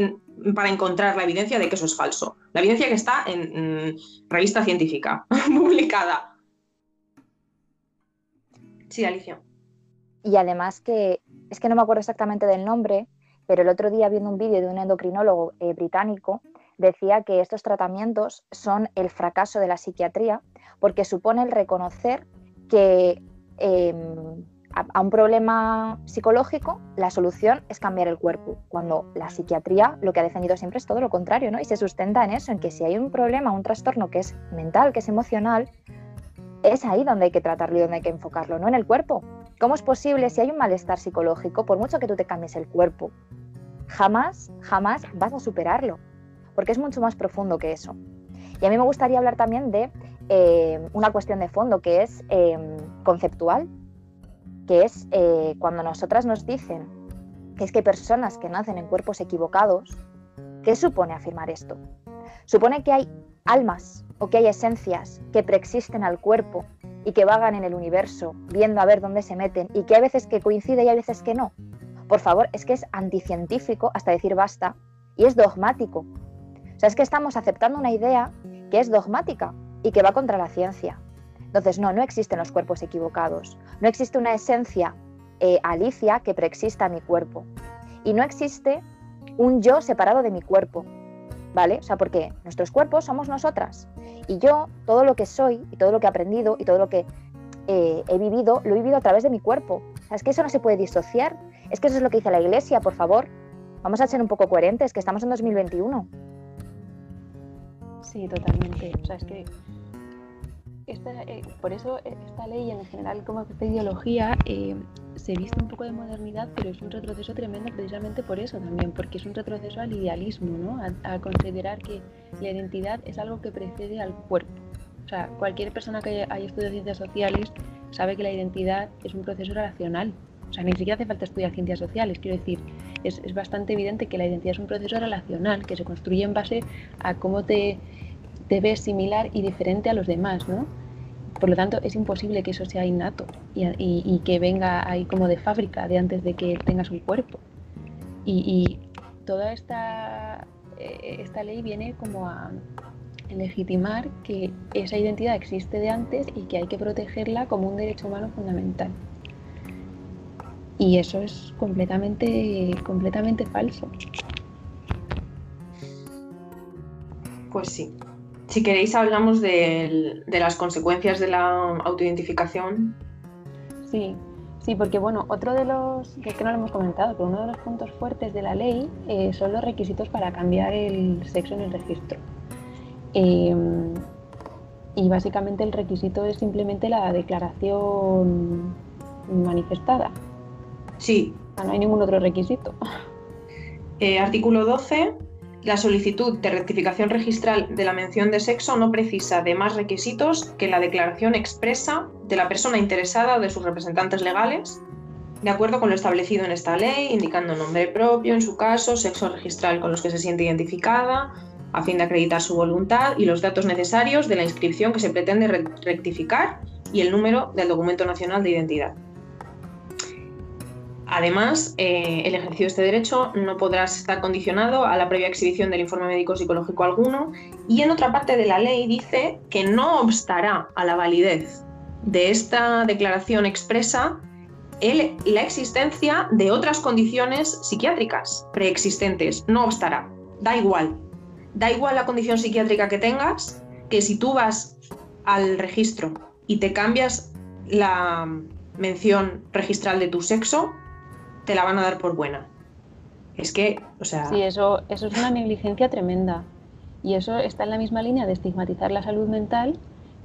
para encontrar la evidencia de que eso es falso. La evidencia que está en, revista científica, publicada. Sí, Alicia. Y además que, es que no me acuerdo exactamente del nombre, pero el otro día viendo un vídeo de un endocrinólogo eh, británico, decía que estos tratamientos son el fracaso de la psiquiatría porque supone el reconocer que em, a, un problema psicológico, la solución es cambiar el cuerpo, cuando la psiquiatría lo que ha defendido siempre es todo lo contrario, ¿no? Y se sustenta en eso, en que si hay un problema, un trastorno que es mental, que es emocional, es ahí donde hay que tratarlo y donde hay que enfocarlo, no en el cuerpo. ¿Cómo es posible si hay un malestar psicológico, por mucho que tú te cambies el cuerpo, jamás, jamás vas a superarlo? Porque es mucho más profundo que eso. Y a mí me gustaría hablar también de eh, una cuestión de fondo que es eh, conceptual, que es eh, cuando nosotras nos dicen que es que hay personas que nacen en cuerpos equivocados, ¿qué supone afirmar esto? Supone que hay almas o que hay esencias que preexisten al cuerpo y que vagan en el universo viendo a ver dónde se meten y que hay veces que coincide y hay veces que no. Por favor, es que es anticientífico hasta decir basta y es dogmático. O sea, es que estamos aceptando una idea que es dogmática y que va contra la ciencia. Entonces, no, no existen los cuerpos equivocados. No existe una esencia eh, Alicia que preexista a mi cuerpo. Y no existe un yo separado de mi cuerpo. ¿Vale? O sea, porque nuestros cuerpos somos nosotras. Y yo, todo lo que soy y todo lo que he aprendido y todo lo que eh, he vivido, lo he vivido a través de mi cuerpo. es que eso no se puede disociar. Es que eso es lo que dice la Iglesia, por favor. Vamos a ser un poco coherentes, que estamos en 2021. Sí, totalmente. O sea, es que eh, por eso eh, esta ley en general como esta ideología eh, se viste un poco de modernidad, pero es un retroceso tremendo precisamente por eso también, porque es un retroceso al idealismo, ¿no? a, considerar que la identidad es algo que precede al cuerpo. O sea, cualquier persona que haya estudiado ciencias sociales sabe que la identidad es un proceso relacional. O sea, ni siquiera hace falta estudiar ciencias sociales. Quiero decir, es bastante evidente que la identidad es un proceso relacional que se construye en base a cómo te te ves similar y diferente a los demás, ¿no? Por lo tanto, es imposible que eso sea innato y, que venga ahí como de fábrica, de antes de que tengas un cuerpo. Y, toda esta, eh, esta ley viene como a legitimar que esa identidad existe de antes y que hay que protegerla como un derecho humano fundamental. Y eso es completamente, completamente falso. Pues sí, si queréis hablamos de, las consecuencias de la autoidentificación. Sí, sí, porque bueno, otro de los, que es que no lo hemos comentado, pero uno de los puntos fuertes de la ley eh, son los requisitos para cambiar el sexo en el registro. Em, y básicamente el requisito es simplemente la declaración manifestada. Sí. no hay ningún otro requisito. Eh, artículo 12 la solicitud de rectificación registral de la mención de sexo no precisa de más requisitos que la declaración expresa de la persona interesada o de sus representantes legales, de acuerdo con lo establecido en esta ley, indicando nombre propio, en su caso, sexo registral con los que se siente identificada, a fin de acreditar su voluntad y los datos necesarios de la inscripción que se pretende rectificar y el número del documento nacional de identidad. Además, eh, el ejercicio de este derecho no podrá estar condicionado a la previa exhibición del informe médico psicológico alguno y en otra parte de la ley dice que no obstará a la validez de esta declaración expresa la existencia de otras condiciones psiquiátricas preexistentes. No obstará. Da igual. Da igual la condición psiquiátrica que tengas, que si tú vas al registro y te cambias la mención registral de tu sexo, te la van a dar por buena. Es que, o sea... Sí, eso, eso es una negligencia tremenda. Y eso está en la misma línea de estigmatizar la salud mental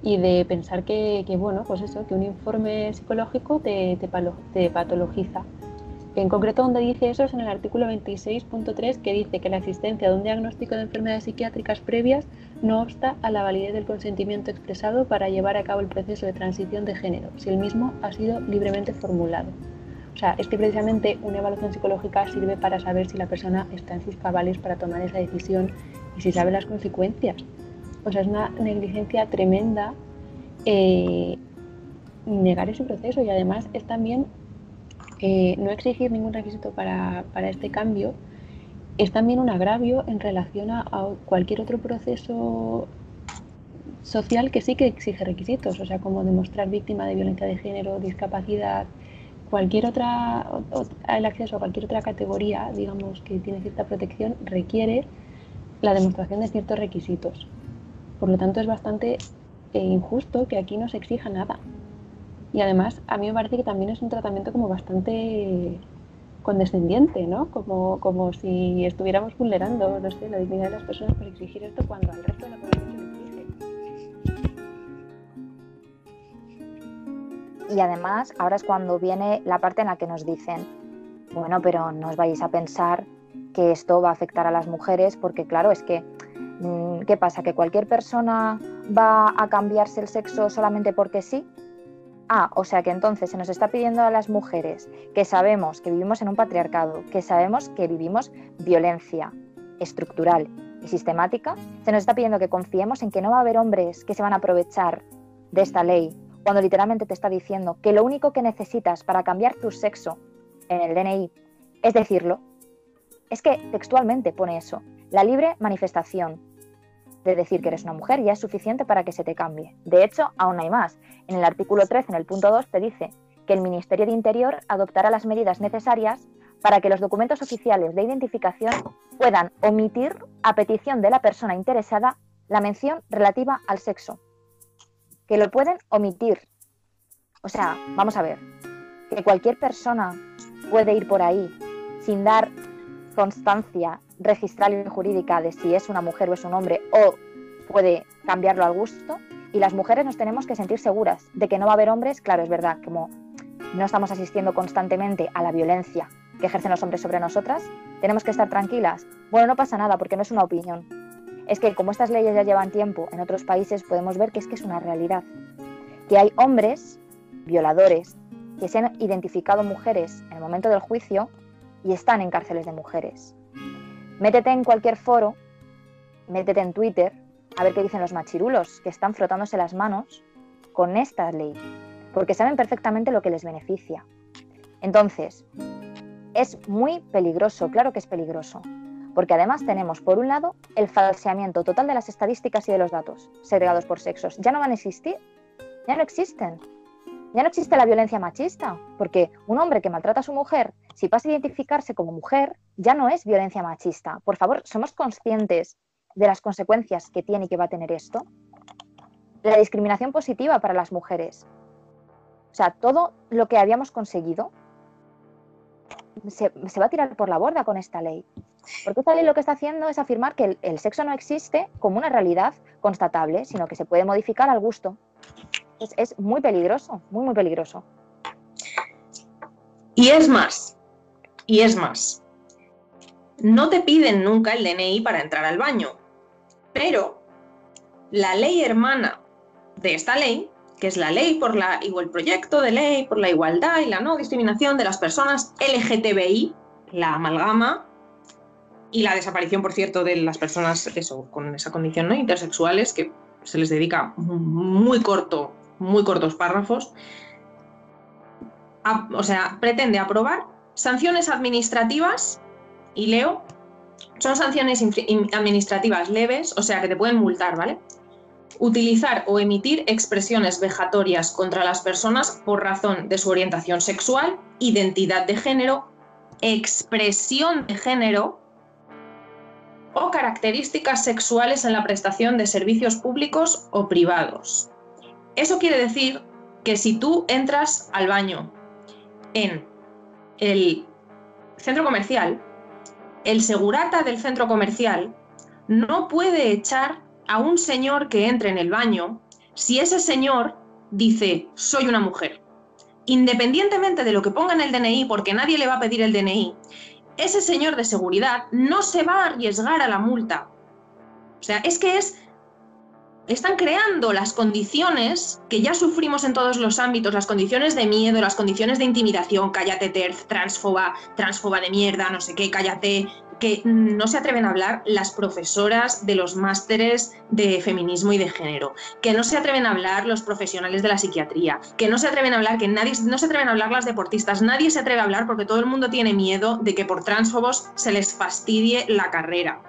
y de pensar que, bueno, pues eso, que un informe psicológico te, te, patologiza. En concreto, donde dice eso es en el artículo 26.3, que dice que la existencia de un diagnóstico de enfermedades psiquiátricas previas no obsta a la validez del consentimiento expresado para llevar a cabo el proceso de transición de género, si el mismo ha sido libremente formulado. Sea, es que precisamente una evaluación psicológica sirve para saber si la persona está en sus cabales para tomar esa decisión y si sabe las consecuencias. O sea, es una negligencia tremenda eh, negar ese proceso y además es también eh, no exigir ningún requisito para, este cambio, es también un agravio en relación a, cualquier otro proceso social que sí que exige requisitos, o sea, como demostrar víctima de violencia de género, discapacidad, cualquier otra, el acceso a cualquier otra categoría, digamos, que tiene cierta protección, requiere la demostración de ciertos requisitos. Por lo tanto, es bastante eh, injusto que aquí no se exija nada. Y además, a mí me parece que también es un tratamiento como bastante condescendiente, ¿no? Como, como si estuviéramos vulnerando, no sé, la dignidad de las personas por exigir esto cuando al resto de la Y además, ahora es cuando viene la parte en la que nos dicen, bueno, pero no os vais a pensar que esto va a afectar a las mujeres, porque claro, es que, mm, ¿qué pasa? ¿Que cualquier persona va a cambiarse el sexo solamente porque sí? Ah, o sea que entonces se nos está pidiendo a las mujeres que sabemos que vivimos en un patriarcado, que sabemos que vivimos violencia estructural y sistemática, se nos está pidiendo que confiemos en que no va a haber hombres que se van a aprovechar de esta ley cuando literalmente te está diciendo que lo único que necesitas para cambiar tu sexo en el DNI es decirlo, es que textualmente pone eso, la libre manifestación de decir que eres una mujer ya es suficiente para que se te cambie. De hecho, aún hay más. En el artículo 13, en el punto 2, te dice que el Ministerio de Interior adoptará las medidas necesarias para que los documentos oficiales de identificación puedan omitir, a petición de la persona interesada, la mención relativa al sexo que lo pueden omitir. O sea, vamos a ver, que cualquier persona puede ir por ahí sin dar constancia registral y jurídica de si es una mujer o es un hombre o puede cambiarlo al gusto. Y las mujeres nos tenemos que sentir seguras de que no va a haber hombres, claro, es verdad, como no estamos asistiendo constantemente a la violencia que ejercen los hombres sobre nosotras, tenemos que estar tranquilas. Bueno, no pasa nada porque no es una opinión. Es que como estas leyes ya llevan tiempo en otros países, podemos ver que es que es una realidad. Que hay hombres violadores que se han identificado mujeres en el momento del juicio y están en cárceles de mujeres. Métete en cualquier foro, métete en Twitter, a ver qué dicen los machirulos, que están frotándose las manos con esta ley, porque saben perfectamente lo que les beneficia. Entonces, es muy peligroso, claro que es peligroso, porque además tenemos, por un lado, el falseamiento total de las estadísticas y de los datos, segregados por sexos. Ya no van a existir, ya no existen. Ya no existe la violencia machista, porque un hombre que maltrata a su mujer, si pasa a identificarse como mujer, ya no es violencia machista. Por favor, ¿somos conscientes de las consecuencias que tiene y que va a tener esto? La discriminación positiva para las mujeres. O sea, todo lo que habíamos conseguido se, va a tirar por la borda con esta ley. Porque esta ley lo que está haciendo es afirmar que el sexo no existe como una realidad constatable, sino que se puede modificar al gusto es, muy peligroso, muy, muy peligroso. Y es más, y es más, no te piden nunca el DNI para entrar al baño, pero la ley hermana de esta ley, que es la ley por la, el proyecto de ley por la igualdad y la no discriminación de las personas LGTBI, la amalgama y la desaparición, por cierto, de las personas eso, con esa condición ¿no? intersexuales, que se les dedica muy corto muy cortos párrafos, o sea, pretende aprobar sanciones administrativas, y leo, son sanciones administrativas leves, o sea, que te pueden multar, ¿vale? Utilizar o emitir expresiones vejatorias contra las personas por razón de su orientación sexual, identidad de género, expresión de género o características sexuales en la prestación de servicios públicos o privados. Eso quiere decir que si tú entras al baño en el centro comercial, el segurata del centro comercial no puede echar a un señor que entre en el baño si ese señor dice soy una mujer. Independientemente de lo que ponga en el DNI, porque nadie le va a pedir el DNI, ese señor de seguridad no se va a arriesgar a la multa. O sea, es que es están creando las condiciones que ya sufrimos en todos los ámbitos, las condiciones de miedo, las condiciones de intimidación, cállate terz, transfoba, transfoba de mierda, no sé qué, cállate, que no se atreven a hablar las profesoras de los másteres de feminismo y de género, que no se atreven a hablar los profesionales de la psiquiatría, que no se atreven a hablar, que nadie, no se atreven a hablar las deportistas, nadie se atreve a hablar porque todo el mundo tiene miedo de que por transfobos se les fastidie la carrera.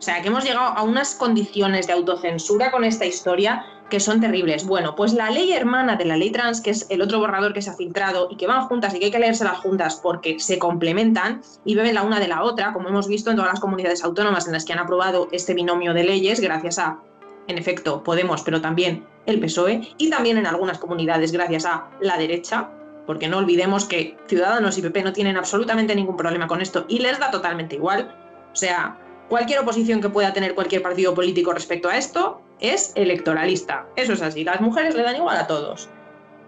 O sea, que hemos llegado a unas condiciones de autocensura con esta historia que son terribles. Bueno, pues la ley hermana de la ley trans, que es el otro borrador que se ha filtrado y que van juntas y que hay que leerse las juntas porque se complementan y beben la una de la otra, como hemos visto en todas las comunidades autónomas en las que han aprobado este binomio de leyes, gracias a, en efecto, Podemos, pero también el PSOE, y también en algunas comunidades gracias a la derecha, porque no olvidemos que Ciudadanos y PP no tienen absolutamente ningún problema con esto y les da totalmente igual. O sea, cualquier oposición que pueda tener cualquier partido político respecto a esto es electoralista. Eso es así, las mujeres le dan igual a todos.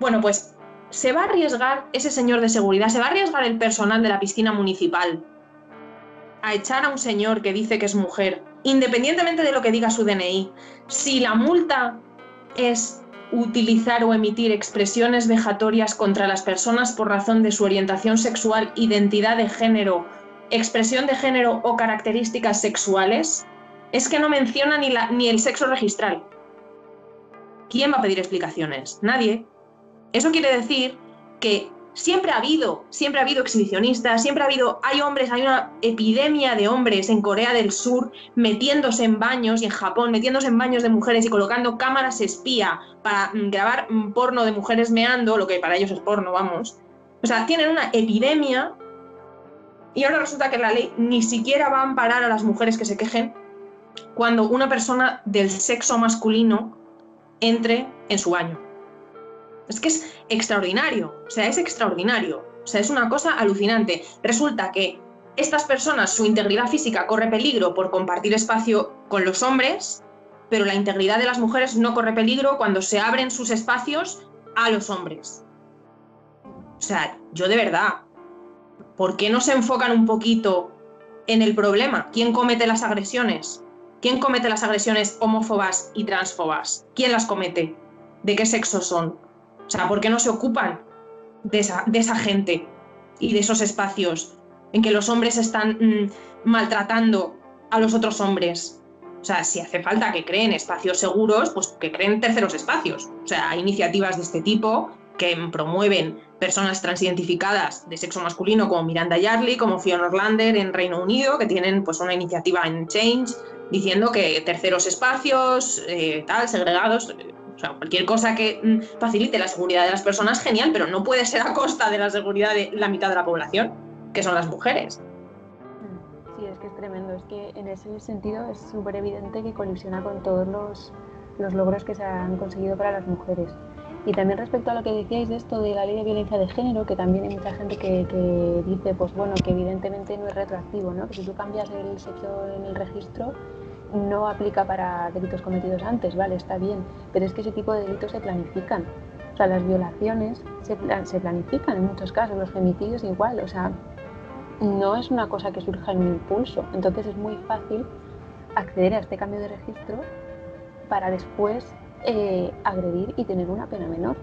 Bueno, pues se va a arriesgar ese señor de seguridad, se va a arriesgar el personal de la piscina municipal a echar a un señor que dice que es mujer, independientemente de lo que diga su DNI, si la multa es utilizar o emitir expresiones vejatorias contra las personas por razón de su orientación sexual, identidad de género expresión de género o características sexuales, es que no menciona ni, la, ni el sexo registral. ¿Quién va a pedir explicaciones? Nadie. Eso quiere decir que siempre ha habido, siempre ha habido exhibicionistas, siempre ha habido, hay hombres, hay una epidemia de hombres en Corea del Sur metiéndose en baños y en Japón, metiéndose en baños de mujeres y colocando cámaras espía para mm, grabar mm, porno de mujeres meando, lo que para ellos es porno, vamos. O sea, tienen una epidemia y ahora resulta que la ley ni siquiera va a amparar a las mujeres que se quejen cuando una persona del sexo masculino entre en su baño. Es que es extraordinario, o sea, es extraordinario. O sea, es una cosa alucinante. Resulta que estas personas, su integridad física corre peligro por compartir espacio con los hombres, pero la integridad de las mujeres no corre peligro cuando se abren sus espacios a los hombres. O sea, yo de verdad, ¿por qué no se enfocan un poquito en el problema? ¿Quién comete las agresiones? ¿Quién comete las agresiones homófobas y transfobas? ¿Quién las comete? ¿De qué sexo son? O sea, ¿por qué no se ocupan de esa, gente y de esos espacios en que los hombres están mm, maltratando a los otros hombres? O sea, si hace falta que creen espacios seguros, pues que creen terceros espacios. O sea, iniciativas de este tipo que promueven personas transidentificadas de sexo masculino como Miranda Yarley, como Fiona Orlander en Reino Unido, que tienen pues una iniciativa en Change diciendo que terceros espacios, eh, tal, segregados, o sea, cualquier cosa que mm, facilite la seguridad de las personas, genial, pero no puede ser a costa de la seguridad de la mitad de la población, que son las mujeres. Sí, es que es tremendo, es que en ese sentido es súper evidente que colisiona con todos los, los logros que se han conseguido para las mujeres. Y también respecto a lo que decíais de esto de la ley de violencia de género, que también hay mucha gente que, que, dice, pues bueno, que evidentemente no es retroactivo, ¿no? Que si tú cambias el sexo en el registro, no aplica para delitos cometidos antes, vale, está bien, pero es que ese tipo de delitos se planifican. O sea, las violaciones se, se planifican en muchos casos, los femicidios igual, o sea, no es una cosa que surja en un impulso. Entonces es muy fácil acceder a este cambio de registro para después eh, agredir y tener una pena menor.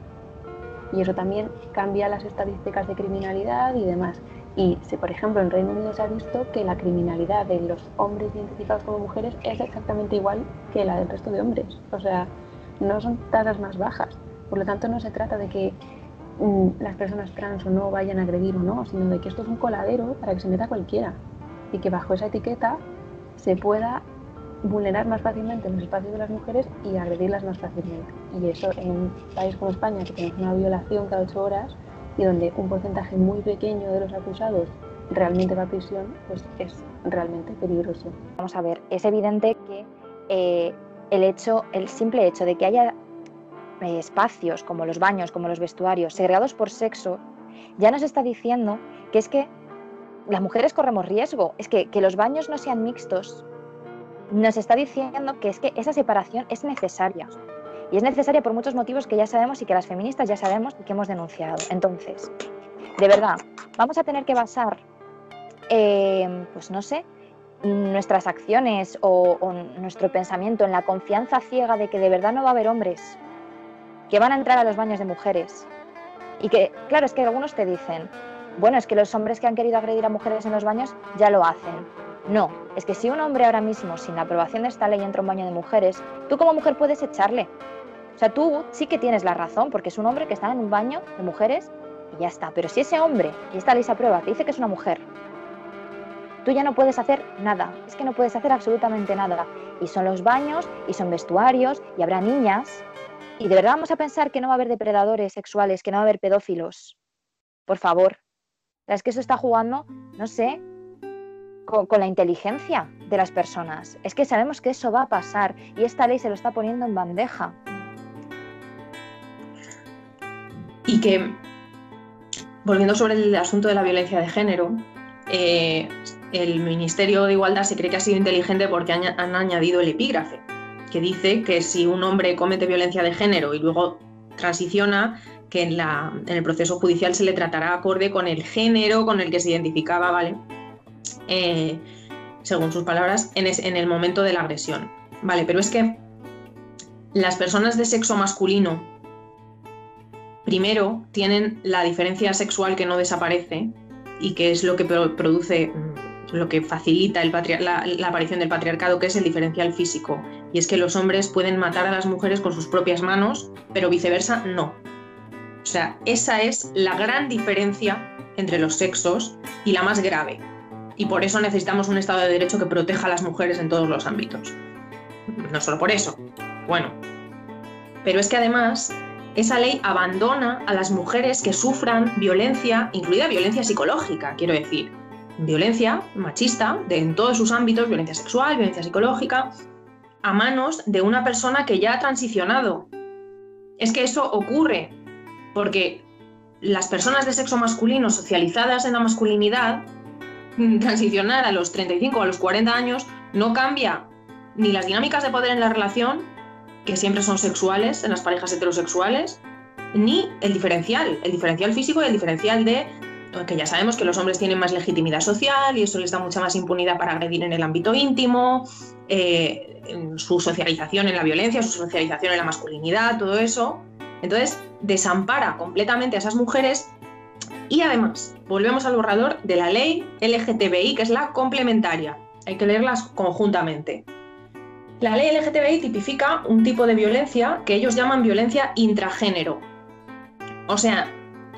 Y eso también cambia las estadísticas de criminalidad y demás. Y si, por ejemplo, en Reino Unido se ha visto que la criminalidad de los hombres identificados como mujeres es exactamente igual que la del resto de hombres. O sea, no son tasas más bajas. Por lo tanto, no se trata de que mm, las personas trans o no vayan a agredir o no, sino de que esto es un coladero para que se meta cualquiera. Y que bajo esa etiqueta se pueda vulnerar más fácilmente los espacios de las mujeres y agredirlas más fácilmente. Y eso en un país como España, que tenemos una violación cada ocho horas y donde un porcentaje muy pequeño de los acusados realmente va a prisión, pues es realmente peligroso. Vamos a ver, es evidente que eh, el hecho, el simple hecho de que haya eh, espacios como los baños, como los vestuarios, segregados por sexo, ya nos está diciendo que es que las mujeres corremos riesgo, es que, que los baños no sean mixtos nos está diciendo que es que esa separación es necesaria. Y es necesaria por muchos motivos que ya sabemos y que las feministas ya sabemos y que hemos denunciado. Entonces, de verdad, vamos a tener que basar, eh, pues no sé, nuestras acciones o, o, nuestro pensamiento en la confianza ciega de que de verdad no va a haber hombres que van a entrar a los baños de mujeres. Y que, claro, es que algunos te dicen, bueno, es que los hombres que han querido agredir a mujeres en los baños ya lo hacen. No, es que si un hombre ahora mismo, sin la aprobación de esta ley, entra a un baño de mujeres, tú como mujer puedes echarle. O sea, tú sí que tienes la razón, porque es un hombre que está en un baño de mujeres y ya está. Pero si ese hombre, y esta ley se aprueba, te dice que es una mujer, tú ya no puedes hacer nada. Es que no puedes hacer absolutamente nada. Y son los baños, y son vestuarios, y habrá niñas. Y de verdad vamos a pensar que no va a haber depredadores sexuales, que no va a haber pedófilos. Por favor. Es que eso está jugando, no sé, con, la inteligencia de las personas. Es que sabemos que eso va a pasar y esta ley se lo está poniendo en bandeja. Y que, volviendo sobre el asunto de la violencia de género, eh, el Ministerio de Igualdad se cree que ha sido inteligente porque han, han añadido el epígrafe, que dice que si un hombre comete violencia de género y luego transiciona, que en, la, en, el proceso judicial se le tratará acorde con el género con el que se identificaba, ¿vale? Eh, según sus palabras, en, es, en, el momento de la agresión. Vale, pero es que las personas de sexo masculino, primero, tienen la diferencia sexual que no desaparece y que es lo que produce, lo que facilita la, la aparición del patriarcado, que es el diferencial físico. Y es que los hombres pueden matar a las mujeres con sus propias manos, pero viceversa no. O sea, esa es la gran diferencia entre los sexos y la más grave y por eso necesitamos un Estado de Derecho que proteja a las mujeres en todos los ámbitos. No solo por eso, bueno. Pero es que además esa ley abandona a las mujeres que sufran violencia, incluida violencia psicológica, quiero decir, violencia machista de, en todos sus ámbitos, violencia sexual, violencia psicológica, a manos de una persona que ya ha transicionado. Es que eso ocurre porque las personas de sexo masculino socializadas en la masculinidad, transicionar a los 35 o a los 40 años no cambia ni las dinámicas de poder en la relación, que siempre son sexuales en las parejas heterosexuales, ni el diferencial, el diferencial físico y el diferencial de que ya sabemos que los hombres tienen más legitimidad social y eso les da mucha más impunidad para agredir en el ámbito íntimo, eh, su socialización en la violencia, su socialización en la masculinidad, todo eso. Entonces, desampara completamente a esas mujeres y además, volvemos al borrador de la ley LGTBI, que es la complementaria. Hay que leerlas conjuntamente. La ley LGTBI tipifica un tipo de violencia que ellos llaman violencia intragénero. O sea,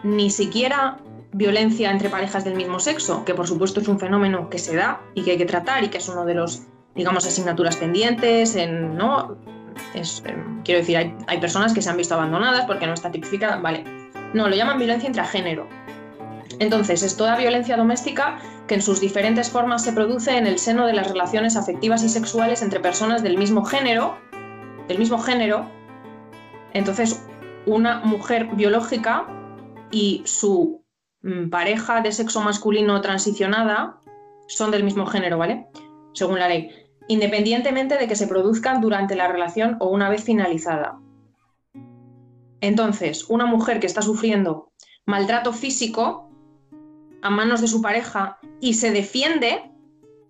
ni siquiera violencia entre parejas del mismo sexo, que por supuesto es un fenómeno que se da y que hay que tratar y que es uno de los, digamos, asignaturas pendientes, en, ¿no? Es, em, quiero decir, hay, hay, personas que se han visto abandonadas porque no está tipificada, vale. No, lo llaman violencia intragénero. Entonces, es toda violencia doméstica que en sus diferentes formas se produce en el seno de las relaciones afectivas y sexuales entre personas del mismo género, del mismo género. Entonces, una mujer biológica y su Mm, pareja de sexo masculino transicionada son del mismo género, ¿vale? Según la ley, independientemente de que se produzcan durante la relación o una vez finalizada. Entonces, una mujer que está sufriendo maltrato físico a manos de su pareja y se defiende,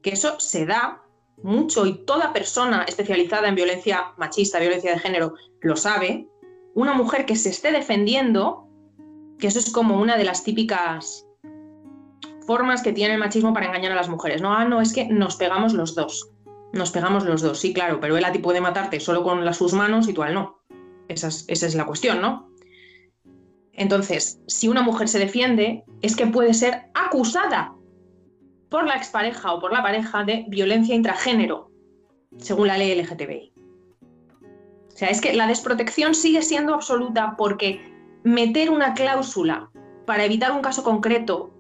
que eso se da mucho y toda persona especializada en violencia machista, violencia de género, lo sabe, una mujer que se esté defendiendo que eso es como una de las típicas formas que tiene el machismo para engañar a las mujeres. No, ah, no, es que nos pegamos los dos. Nos pegamos los dos, sí, claro, pero él a ti puede matarte solo con las, sus manos y tú a él no. Esa es, esa es la cuestión, ¿no? Entonces, si una mujer se defiende, es que puede ser acusada por la expareja o por la pareja de violencia intragénero, según la ley LGTBI. O sea, es que la desprotección sigue siendo absoluta porque meter una cláusula para evitar un caso concreto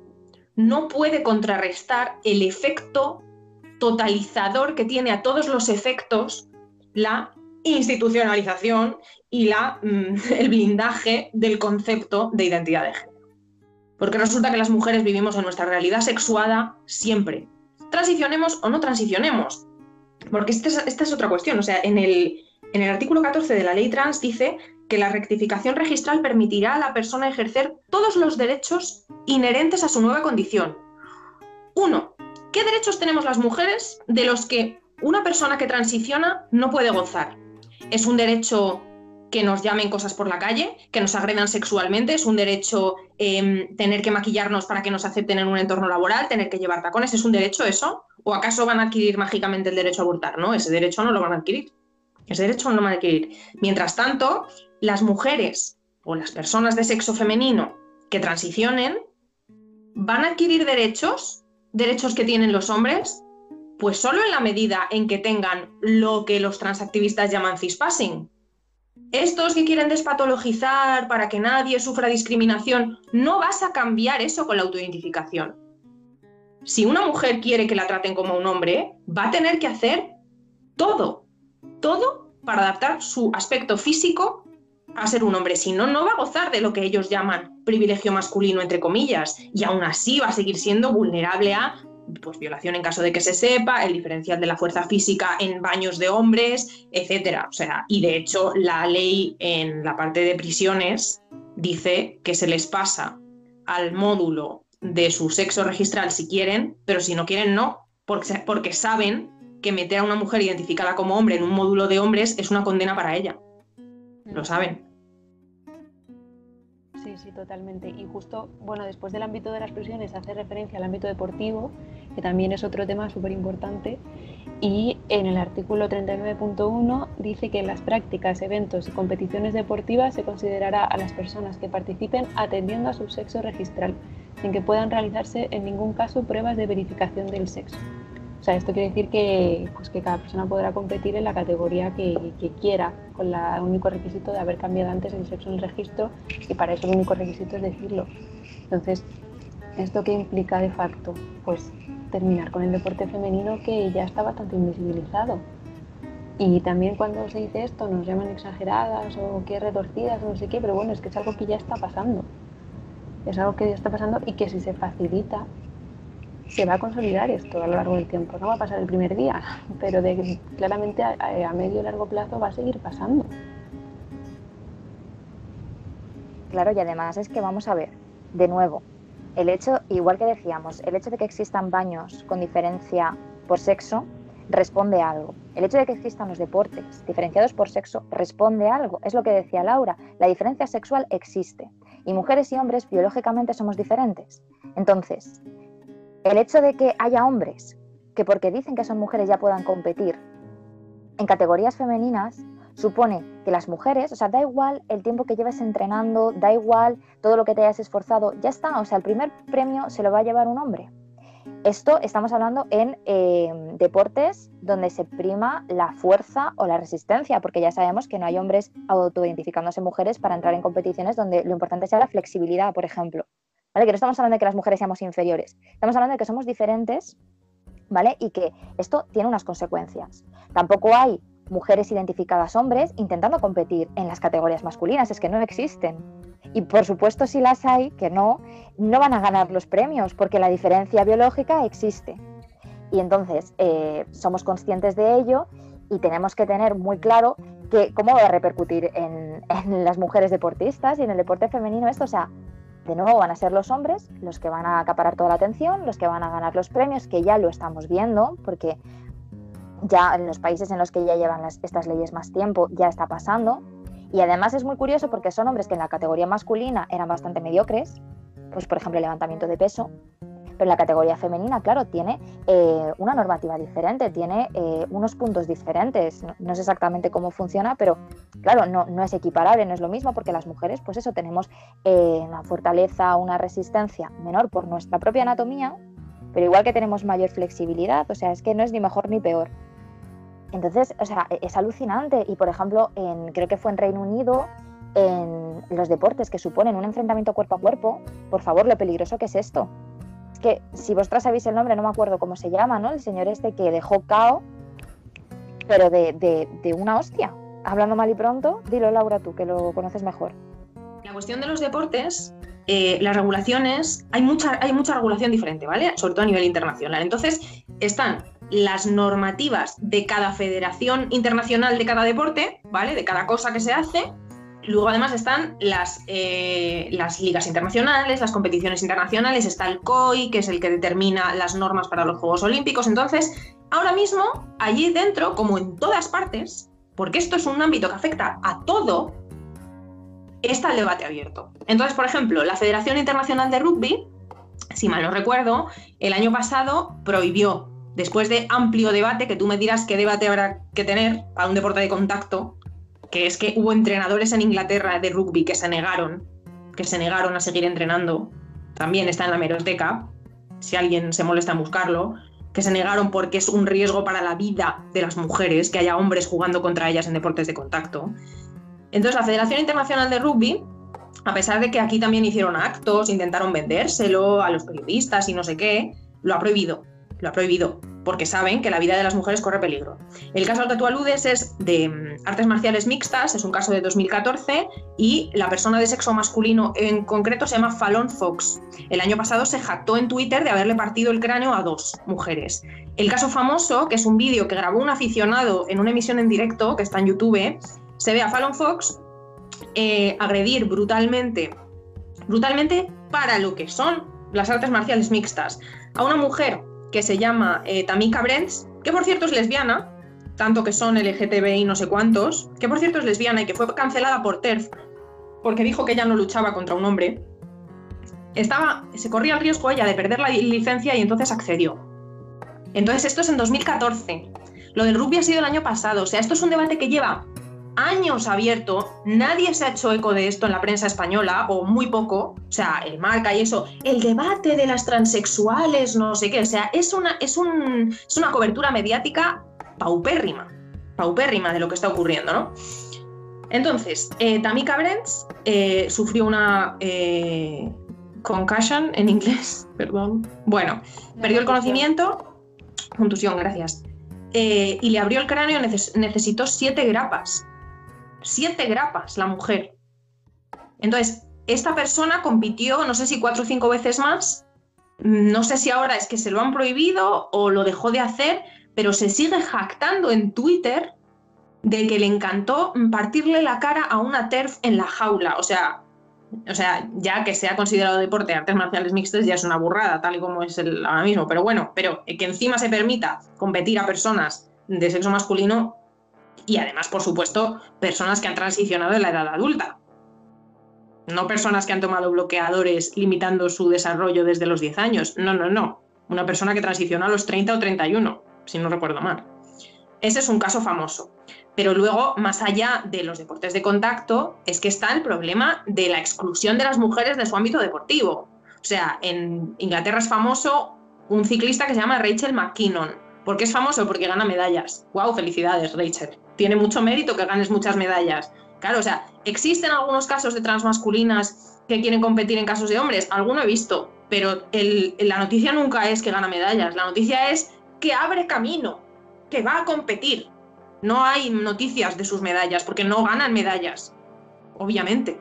no puede contrarrestar el efecto totalizador que tiene a todos los efectos la institucionalización y la, mm, el blindaje del concepto de identidad de género. Porque resulta que las mujeres vivimos en nuestra realidad sexuada siempre. Transicionemos o no transicionemos. Porque esta es, esta es otra cuestión. O sea, en el, en el artículo 14 de la ley trans dice que la rectificación registral permitirá a la persona ejercer todos los derechos inherentes a su nueva condición. Uno, ¿qué derechos tenemos las mujeres de los que una persona que transiciona no puede gozar? ¿Es un derecho que nos llamen cosas por la calle, que nos agredan sexualmente? ¿Es un derecho em, tener que maquillarnos para que nos acepten en un entorno laboral, tener que llevar tacones? ¿Es un derecho eso? ¿O acaso van a adquirir mágicamente el derecho a abortar? No, ese derecho no lo van a adquirir. Ese derecho no lo van a adquirir. Mientras tanto, las mujeres o las personas de sexo femenino que transicionen van a adquirir derechos, derechos que tienen los hombres, pues solo en la medida en que tengan lo que los transactivistas llaman cispassing. Estos que quieren despatologizar para que nadie sufra discriminación, no vas a cambiar eso con la autoidentificación. Si una mujer quiere que la traten como un hombre, va a tener que hacer todo, todo para adaptar su aspecto físico a ser un hombre, si no, no va a gozar de lo que ellos llaman privilegio masculino, entre comillas, y aún así va a seguir siendo vulnerable a pues, violación en caso de que se sepa, el diferencial de la fuerza física en baños de hombres, etcétera. O sea, y de hecho la ley en la parte de prisiones dice que se les pasa al módulo de su sexo registral si quieren, pero si no quieren no, porque, porque saben que meter a una mujer identificada como hombre en un módulo de hombres es una condena para ella lo saben. Sí, sí, totalmente. Y justo, bueno, después del ámbito de las prisiones hace referencia al ámbito deportivo, que también es otro tema súper importante. Y en el artículo 39.1 dice que en las prácticas, eventos y competiciones deportivas se considerará a las personas que participen atendiendo a su sexo registral, sin que puedan realizarse en ningún caso pruebas de verificación del sexo. O sea, esto quiere decir que, pues, que cada persona podrá competir en la categoría que, quiera, con el único requisito de haber cambiado antes el sexo en el registro y para eso el único requisito es decirlo. Entonces, ¿esto qué implica de facto? Pues terminar con el deporte femenino que ya está bastante invisibilizado. Y también cuando se dice esto nos llaman exageradas o que retorcidas o no sé qué, pero bueno, es que es algo que ya está pasando. es algo que está pasando y que si se facilita, se va a consolidar esto a lo largo del tiempo. No va a pasar el primer día, pero de, claramente a, a medio y largo plazo va a seguir pasando. Claro, y además es que vamos a ver, de nuevo, el hecho, igual que decíamos, el hecho de que existan baños con diferencia por sexo responde a algo. El hecho de que existan los deportes diferenciados por sexo responde a algo. Es lo que decía Laura, la diferencia sexual existe y mujeres y hombres biológicamente somos diferentes. Entonces, el hecho de que haya hombres que porque dicen que son mujeres ya puedan competir en categorías femeninas supone que las mujeres, o sea, da igual el tiempo que lleves entrenando, da igual todo lo que te hayas esforzado, ya está, o sea, el primer premio se lo va a llevar un hombre. Esto estamos hablando en eh, deportes donde se prima la fuerza o la resistencia, porque ya sabemos que no hay hombres autoidentificándose mujeres para entrar en competiciones donde lo importante sea la flexibilidad, por ejemplo. ¿Vale? Que no estamos hablando de que las mujeres seamos inferiores, estamos hablando de que somos diferentes, ¿vale? Y que esto tiene unas consecuencias. Tampoco hay mujeres identificadas hombres intentando competir en las categorías masculinas, es que no existen. Y por supuesto si las hay, que no, no van a ganar los premios porque la diferencia biológica existe. Y entonces eh, somos conscientes de ello y tenemos que tener muy claro que cómo va a repercutir en, en las mujeres deportistas y en el deporte femenino esto. O sea, de nuevo van a ser los hombres los que van a acaparar toda la atención, los que van a ganar los premios, que ya lo estamos viendo, porque ya en los países en los que ya llevan estas leyes más tiempo ya está pasando. Y además es muy curioso porque son hombres que en la categoría masculina eran bastante mediocres, pues por ejemplo el levantamiento de peso, pero la categoría femenina, claro, tiene eh, una normativa diferente, tiene eh, unos puntos diferentes. No, sé exactamente cómo funciona, pero claro, no, no, es equiparable, no es lo mismo porque las mujeres, pues eso, tenemos eh, una fortaleza, una resistencia menor por nuestra propia anatomía, pero igual que tenemos mayor flexibilidad, o sea, es que no es ni mejor ni peor. Entonces, o sea, e-, es alucinante. Y por ejemplo, en, creo que fue en Reino Unido, en los deportes que suponen un enfrentamiento cuerpo a cuerpo, por favor, lo peligroso que es esto. Que si vosotras sabéis el nombre, no me acuerdo cómo se llama, ¿no? El señor este que dejó cao, pero de, de, una hostia. Hablando mal y pronto, dilo Laura tú, que lo conoces mejor. La cuestión de los deportes eh, las regulaciones, hay mucha, hay mucha regulación diferente, ¿vale? Sobre todo a nivel internacional. Entonces, están las normativas de cada federación internacional de cada deporte, ¿vale? De cada cosa que se hace. Luego además están las, eh, las ligas internacionales, las competiciones internacionales, está el COI, que es el que determina las normas para los Juegos Olímpicos. Entonces, ahora mismo, allí dentro, como en todas partes, porque esto es un ámbito que afecta a todo, está el debate abierto. Entonces, por ejemplo, la Federación Internacional de Rugby, si mal no recuerdo, el año pasado prohibió después de amplio debate, que tú me dirás qué debate habrá que tener para un deporte de contacto, que es que hubo entrenadores en Inglaterra de rugby que se negaron, que se negaron a seguir entrenando, también está en la meroteca, si alguien se molesta en buscarlo, que se negaron porque es un riesgo para la vida de las mujeres que haya hombres jugando contra ellas en deportes de contacto. Entonces la Federación Internacional de Rugby, a pesar de que aquí también hicieron actos, intentaron vendérselo a los periodistas y no sé qué, lo ha prohibido lo ha prohibido, porque saben que la vida de las mujeres corre peligro. El caso al que tú aludes es de mm, artes marciales mixtas, es un caso de 2014, y la persona de sexo masculino en concreto se llama Fallon Fox. El año pasado se jactó en Twitter de haberle partido el cráneo a dos mujeres. El caso famoso, que es un vídeo que grabó un aficionado en una emisión en directo, que está en YouTube, se ve a Fallon Fox eh, agredir brutalmente, brutalmente para lo que son las artes marciales mixtas, a una mujer que se llama eh, Tamika Brents, que por cierto es lesbiana, tanto que son LGTBI no sé cuántos, que por cierto es lesbiana y que fue cancelada por TERF porque dijo que ella no luchaba contra un hombre, estaba, se corría el riesgo ella de perder la licencia y entonces accedió. Entonces esto es en 2014. Lo del rugby ha sido el año pasado. O sea, esto es un debate que lleva años abierto, nadie se ha hecho eco de esto en la prensa española, o muy poco, o sea, el marca y eso, el debate de las transexuales, no sé qué, o sea, es una, es un, es una cobertura mediática paupérrima, paupérrima de lo que está ocurriendo, ¿no? Entonces, eh, Tamika Brents eh, sufrió una eh, concussion en inglés, perdón. Bueno, perdió el conocimiento, contusión, gracias. y le abrió el cráneo, necesitó siete grapas siete grapas la mujer. Entonces, esta persona compitió, no sé si cuatro o cinco veces más, no sé si ahora es que se lo han prohibido o lo dejó de hacer, pero se sigue jactando en Twitter de que le encantó partirle la cara a una TERF en la jaula. O sea, o sea, ya que sea considerado deporte artes marciales mixtas ya es una burrada, tal y como es el ahora mismo. Pero bueno, pero que encima se permita competir a personas de sexo masculino y además, por supuesto, personas que han transicionado en la edad adulta. No personas que han tomado bloqueadores limitando su desarrollo desde los 10 años. No, no, no. Una persona que transiciona a los 30 o 31, si no recuerdo mal. Ese es un caso famoso. Pero luego, más allá de los deportes de contacto, es que está el problema de la exclusión de las mujeres de su ámbito deportivo. O sea, en Inglaterra es famoso un ciclista que se llama Rachel McKinnon. ¿Por qué es famoso? Porque gana medallas. ¡Wow! Felicidades, Rachel. Tiene mucho mérito que ganes muchas medallas. Claro, o sea, ¿existen algunos casos de transmasculinas que quieren competir en casos de hombres? Alguno he visto, pero la noticia nunca es que gana medallas. La noticia es que abre camino, que va a competir. No hay noticias de sus medallas, porque no ganan medallas, obviamente.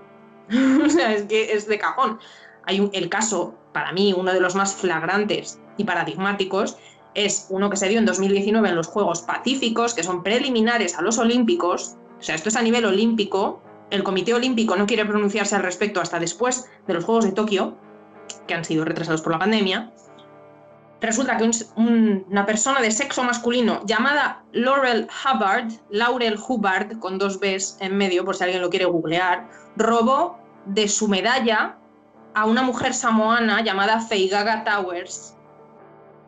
o sea, es que es de cajón. Hay el caso, para mí, uno de los más flagrantes y paradigmáticos, es uno que se dio en 2019 en los Juegos Pacíficos, que son preliminares a los Olímpicos. O sea, esto es a nivel olímpico. El Comité Olímpico no quiere pronunciarse al respecto hasta después de los Juegos de Tokio, que han sido retrasados por la pandemia resulta que una persona de sexo masculino llamada Laurel Hubbard, Laurel Hubbard, con dos Bs en medio, por si alguien lo quiere googlear, robó de su medalla a una mujer samoana llamada Feigaga Towers.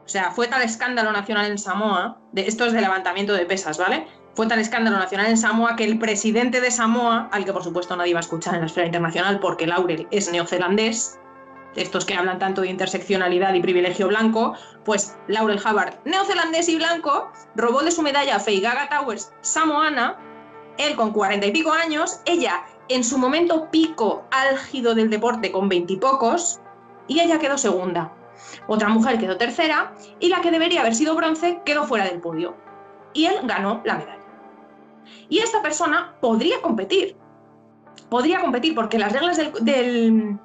O sea, fue tal escándalo nacional en Samoa, de, esto es de levantamiento de pesas, ¿vale? Fue tal escándalo nacional en Samoa que el presidente de Samoa, al que por supuesto nadie va a escuchar en la esfera internacional porque Laurel es neozelandés, estos que hablan tanto de interseccionalidad y privilegio blanco, pues Laurel Hubbard, neozelandés y blanco, robó de su medalla a Feigaga Towers samoana, él con cuarenta y pico años, ella en su momento pico álgido del deporte con veintipocos, y, y ella quedó segunda. Otra mujer quedó tercera y la que debería haber sido bronce quedó fuera del podio. Y él ganó la medalla. Y esta persona podría competir. Podría competir porque las reglas del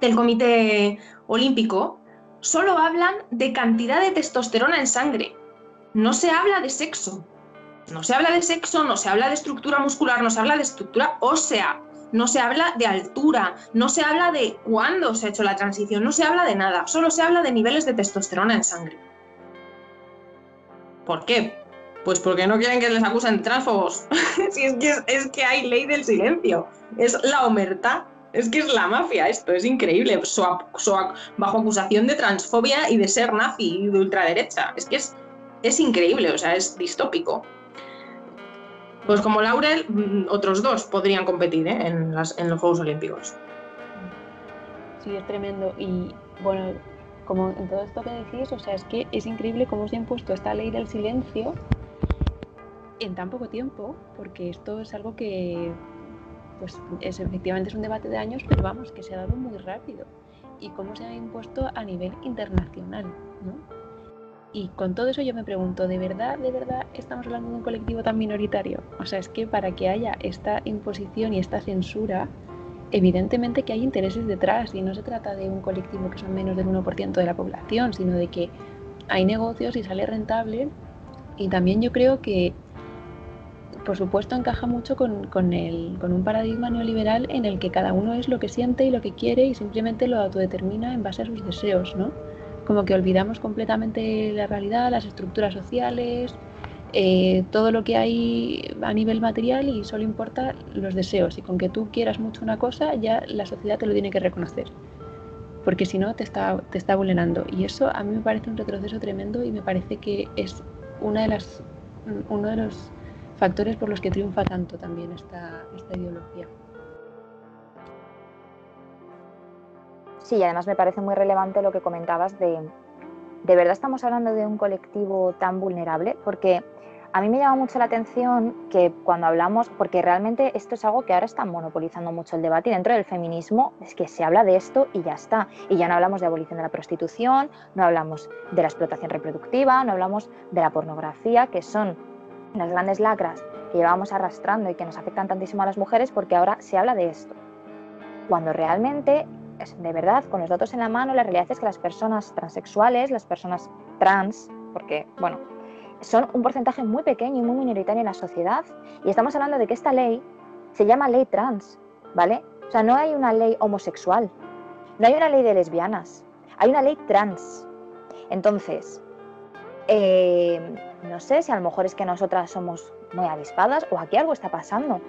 del Comité Olímpico solo hablan de cantidad de testosterona en sangre. No se habla de sexo. No se habla de sexo, no se habla de estructura muscular, no se habla de estructura ósea, no se habla de altura, no se habla de cuándo se ha hecho la transición, no se habla de nada, solo se habla de niveles de testosterona en sangre. ¿Por qué? Pues porque no quieren que les acusen de transfobos. si es que, es que hay ley del silencio, es la omertad es que es la mafia esto, es increíble. bajo acusación de transfobia y de ser nazi y de ultraderecha. Es que es, es increíble, o sea, es distópico. Pues como Laurel, mm, otros dos podrían competir ¿eh? en, los Juegos Olímpicos. Sí, es tremendo. Y bueno, como en todo esto que decís, o sea, es que es increíble cómo se ha impuesto esta ley del silencio en tan poco tiempo, porque esto es algo que pues es, efectivamente es un debate de años, pero vamos, que se ha dado muy rápido. Y cómo se ha impuesto a nivel internacional, ¿no? Y con todo eso yo me pregunto, ¿de verdad, de verdad estamos hablando de un colectivo tan minoritario? O sea, es que para que haya esta imposición y esta censura, evidentemente que hay intereses detrás y no se trata de un colectivo que son menos del 1% de la población, sino de que hay negocios y sale rentable. Y también yo creo que por supuesto, encaja mucho con, un paradigma neoliberal en el que cada uno es lo que siente y lo que quiere y simplemente lo autodetermina en base a sus deseos, ¿no? Como que olvidamos completamente la realidad, las estructuras sociales, eh, todo lo que hay a nivel material y solo importa los deseos. Y con que tú quieras mucho una cosa, ya la sociedad te lo tiene que reconocer. Porque si no, te está, te está vulnerando. Y eso a mí me parece un retroceso tremendo y me parece que es una de las, uno de los factores por los que triunfa tanto también esta, esta ideología. Sí, y además me parece muy relevante lo que comentabas de, ¿de verdad estamos hablando de un colectivo tan vulnerable? Porque a mí me llama mucho la atención que cuando hablamos, porque realmente esto es algo que ahora está monopolizando mucho el debate y dentro del feminismo es que se habla de esto y ya está. Y ya no hablamos de abolición de la prostitución, no hablamos de la explotación reproductiva, no hablamos de la pornografía, que son las grandes lacras que llevamos arrastrando y que nos afectan tantísimo a las mujeres porque ahora se habla de esto. cuando realmente, de verdad, con los datos en la mano, la realidad es que las personas transexuales, las personas trans, porque, bueno, son un porcentaje muy pequeño y muy minoritario en la sociedad. Y estamos hablando de que esta ley se llama ley trans, ¿vale? O sea, no hay una ley homosexual, no hay una ley de lesbianas, hay una ley trans. Entonces, eh, no sé si a lo mejor es que nosotras somos muy avispadas o aquí algo está pasando.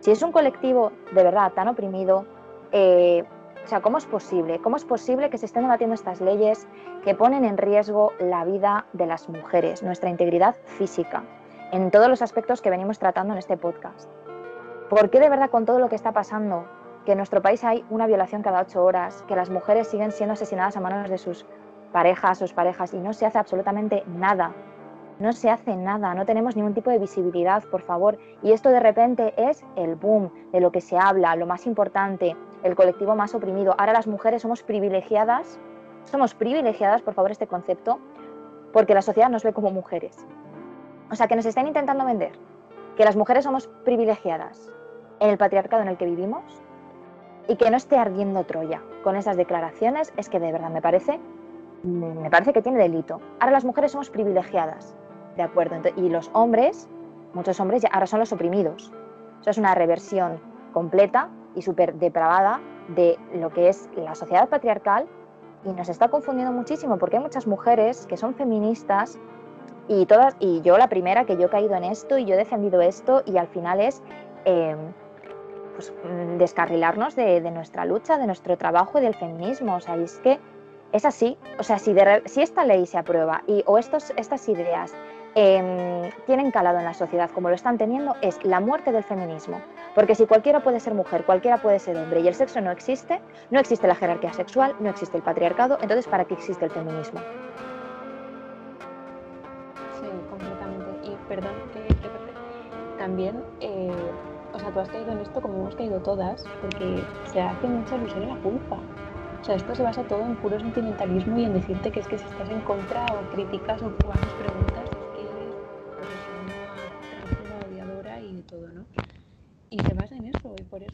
Si es un colectivo de verdad tan oprimido, eh, o sea, ¿cómo es posible? ¿Cómo es posible que se estén debatiendo estas leyes que ponen en riesgo la vida de las mujeres, nuestra integridad física, en todos los aspectos que venimos tratando en este podcast? ¿Por qué de verdad con todo lo que está pasando, que en nuestro país hay una violación cada ocho horas, que las mujeres siguen siendo asesinadas a manos de sus parejas, sus parejas, y no se hace absolutamente nada? No se hace nada, no tenemos ningún tipo de visibilidad, por favor. Y esto de repente es el boom de lo que se habla, lo más importante, el colectivo más oprimido. Ahora las mujeres somos privilegiadas, somos privilegiadas, por favor, este concepto, porque la sociedad nos ve como mujeres. O sea, que nos están intentando vender que las mujeres somos privilegiadas en el patriarcado en el que vivimos y que no esté ardiendo Troya con esas declaraciones es que de verdad me parece me parece que tiene delito. Ahora las mujeres somos privilegiadas, ¿de acuerdo? Y los hombres, muchos hombres ya ahora son los oprimidos. Eso es una reversión completa y súper depravada de lo que es la sociedad patriarcal y nos está confundiendo muchísimo porque hay muchas mujeres que son feministas y todas y yo la primera que yo he caído en esto y yo he defendido esto y al final es em, pues, mm, descarrilarnos de, nuestra lucha, de nuestro trabajo y del feminismo. O sea, es que es así. O sea, si, si esta ley se aprueba y, o estos, estas ideas Em, tienen calado en la sociedad como lo están teniendo es la muerte del feminismo. Porque si cualquiera puede ser mujer, cualquiera puede ser hombre y el sexo no existe, no existe la jerarquía sexual, no existe el patriarcado, entonces ¿para qué existe el feminismo? Sí, completamente. Y perdón que también, eh, o sea, tú has caído en esto como hemos caído todas, porque se hace mucha ilusión en la culpa. O sea, esto se basa todo en puro sentimentalismo y en decirte que es que si estás en contra o críticas o haces preguntas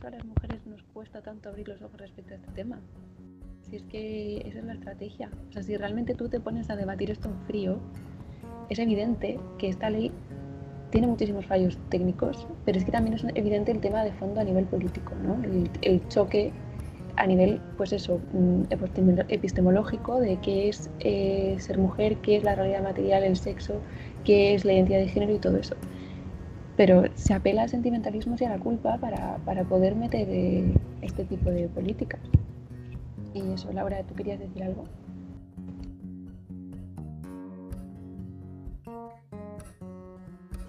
eso, a las mujeres nos cuesta tanto abrir los ojos respecto a este tema. Si es que esa es la estrategia. O sea, si realmente tú te pones a debatir esto en frío, es evidente que esta ley tiene muchísimos fallos técnicos, pero es que también es evidente el tema de fondo a nivel político, ¿no? el, choque a nivel, pues eso, mm, epistemológico de qué es eh, ser mujer, qué es la realidad material, el sexo, qué es la identidad de género y todo eso pero se apela al sentimentalismo y a la culpa para, poder meter eh, este tipo de políticas. Y eso, Laura, ¿tú querías decir algo?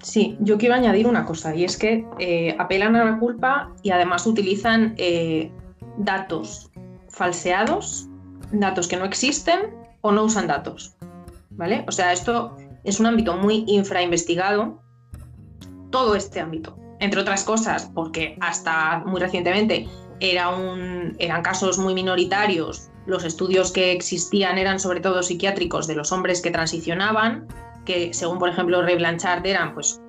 Sí, yo quiero añadir una cosa, y es que eh, apelan a la culpa y además utilizan eh, datos falseados, datos que no existen o no usan datos. ¿Vale? O sea, esto es un ámbito muy infrainvestigado todo este ámbito. Entre otras cosas, porque hasta muy recientemente eran casos muy minoritarios, los estudios que existían eran sobre todo psiquiátricos de los hombres que transicionaban, que según por ejemplo Ray Blanchard eran pues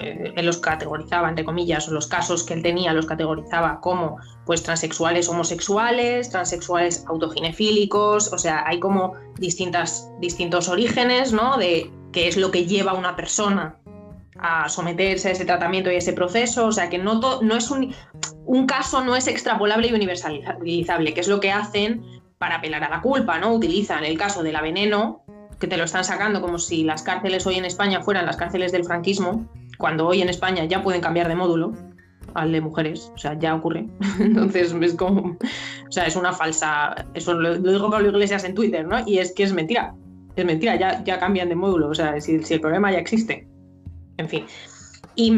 eh, él los categorizaba entre comillas los casos que él tenía los categorizaba como pues transexuales homosexuales transexuales autoginefílicos o sea hay como distintas distintos orígenes no de qué es lo que lleva a una persona a someterse a ese tratamiento y ese proceso, o sea que no, no es un, un caso no es extrapolable y universalizable, que es lo que hacen para apelar a la culpa, ¿no? Utilizan el caso de la veneno, que te lo están sacando como si las cárceles hoy en España fueran las cárceles del franquismo, cuando hoy en España ya pueden cambiar de módulo al de mujeres, o sea, ya ocurre. Entonces es como, o sea, es una falsa, eso lo, digo Pablo Iglesias en Twitter, ¿no? Y es que es mentira, es mentira, ya, ya cambian de módulo, o sea, si el problema ya existe. En fin. Y,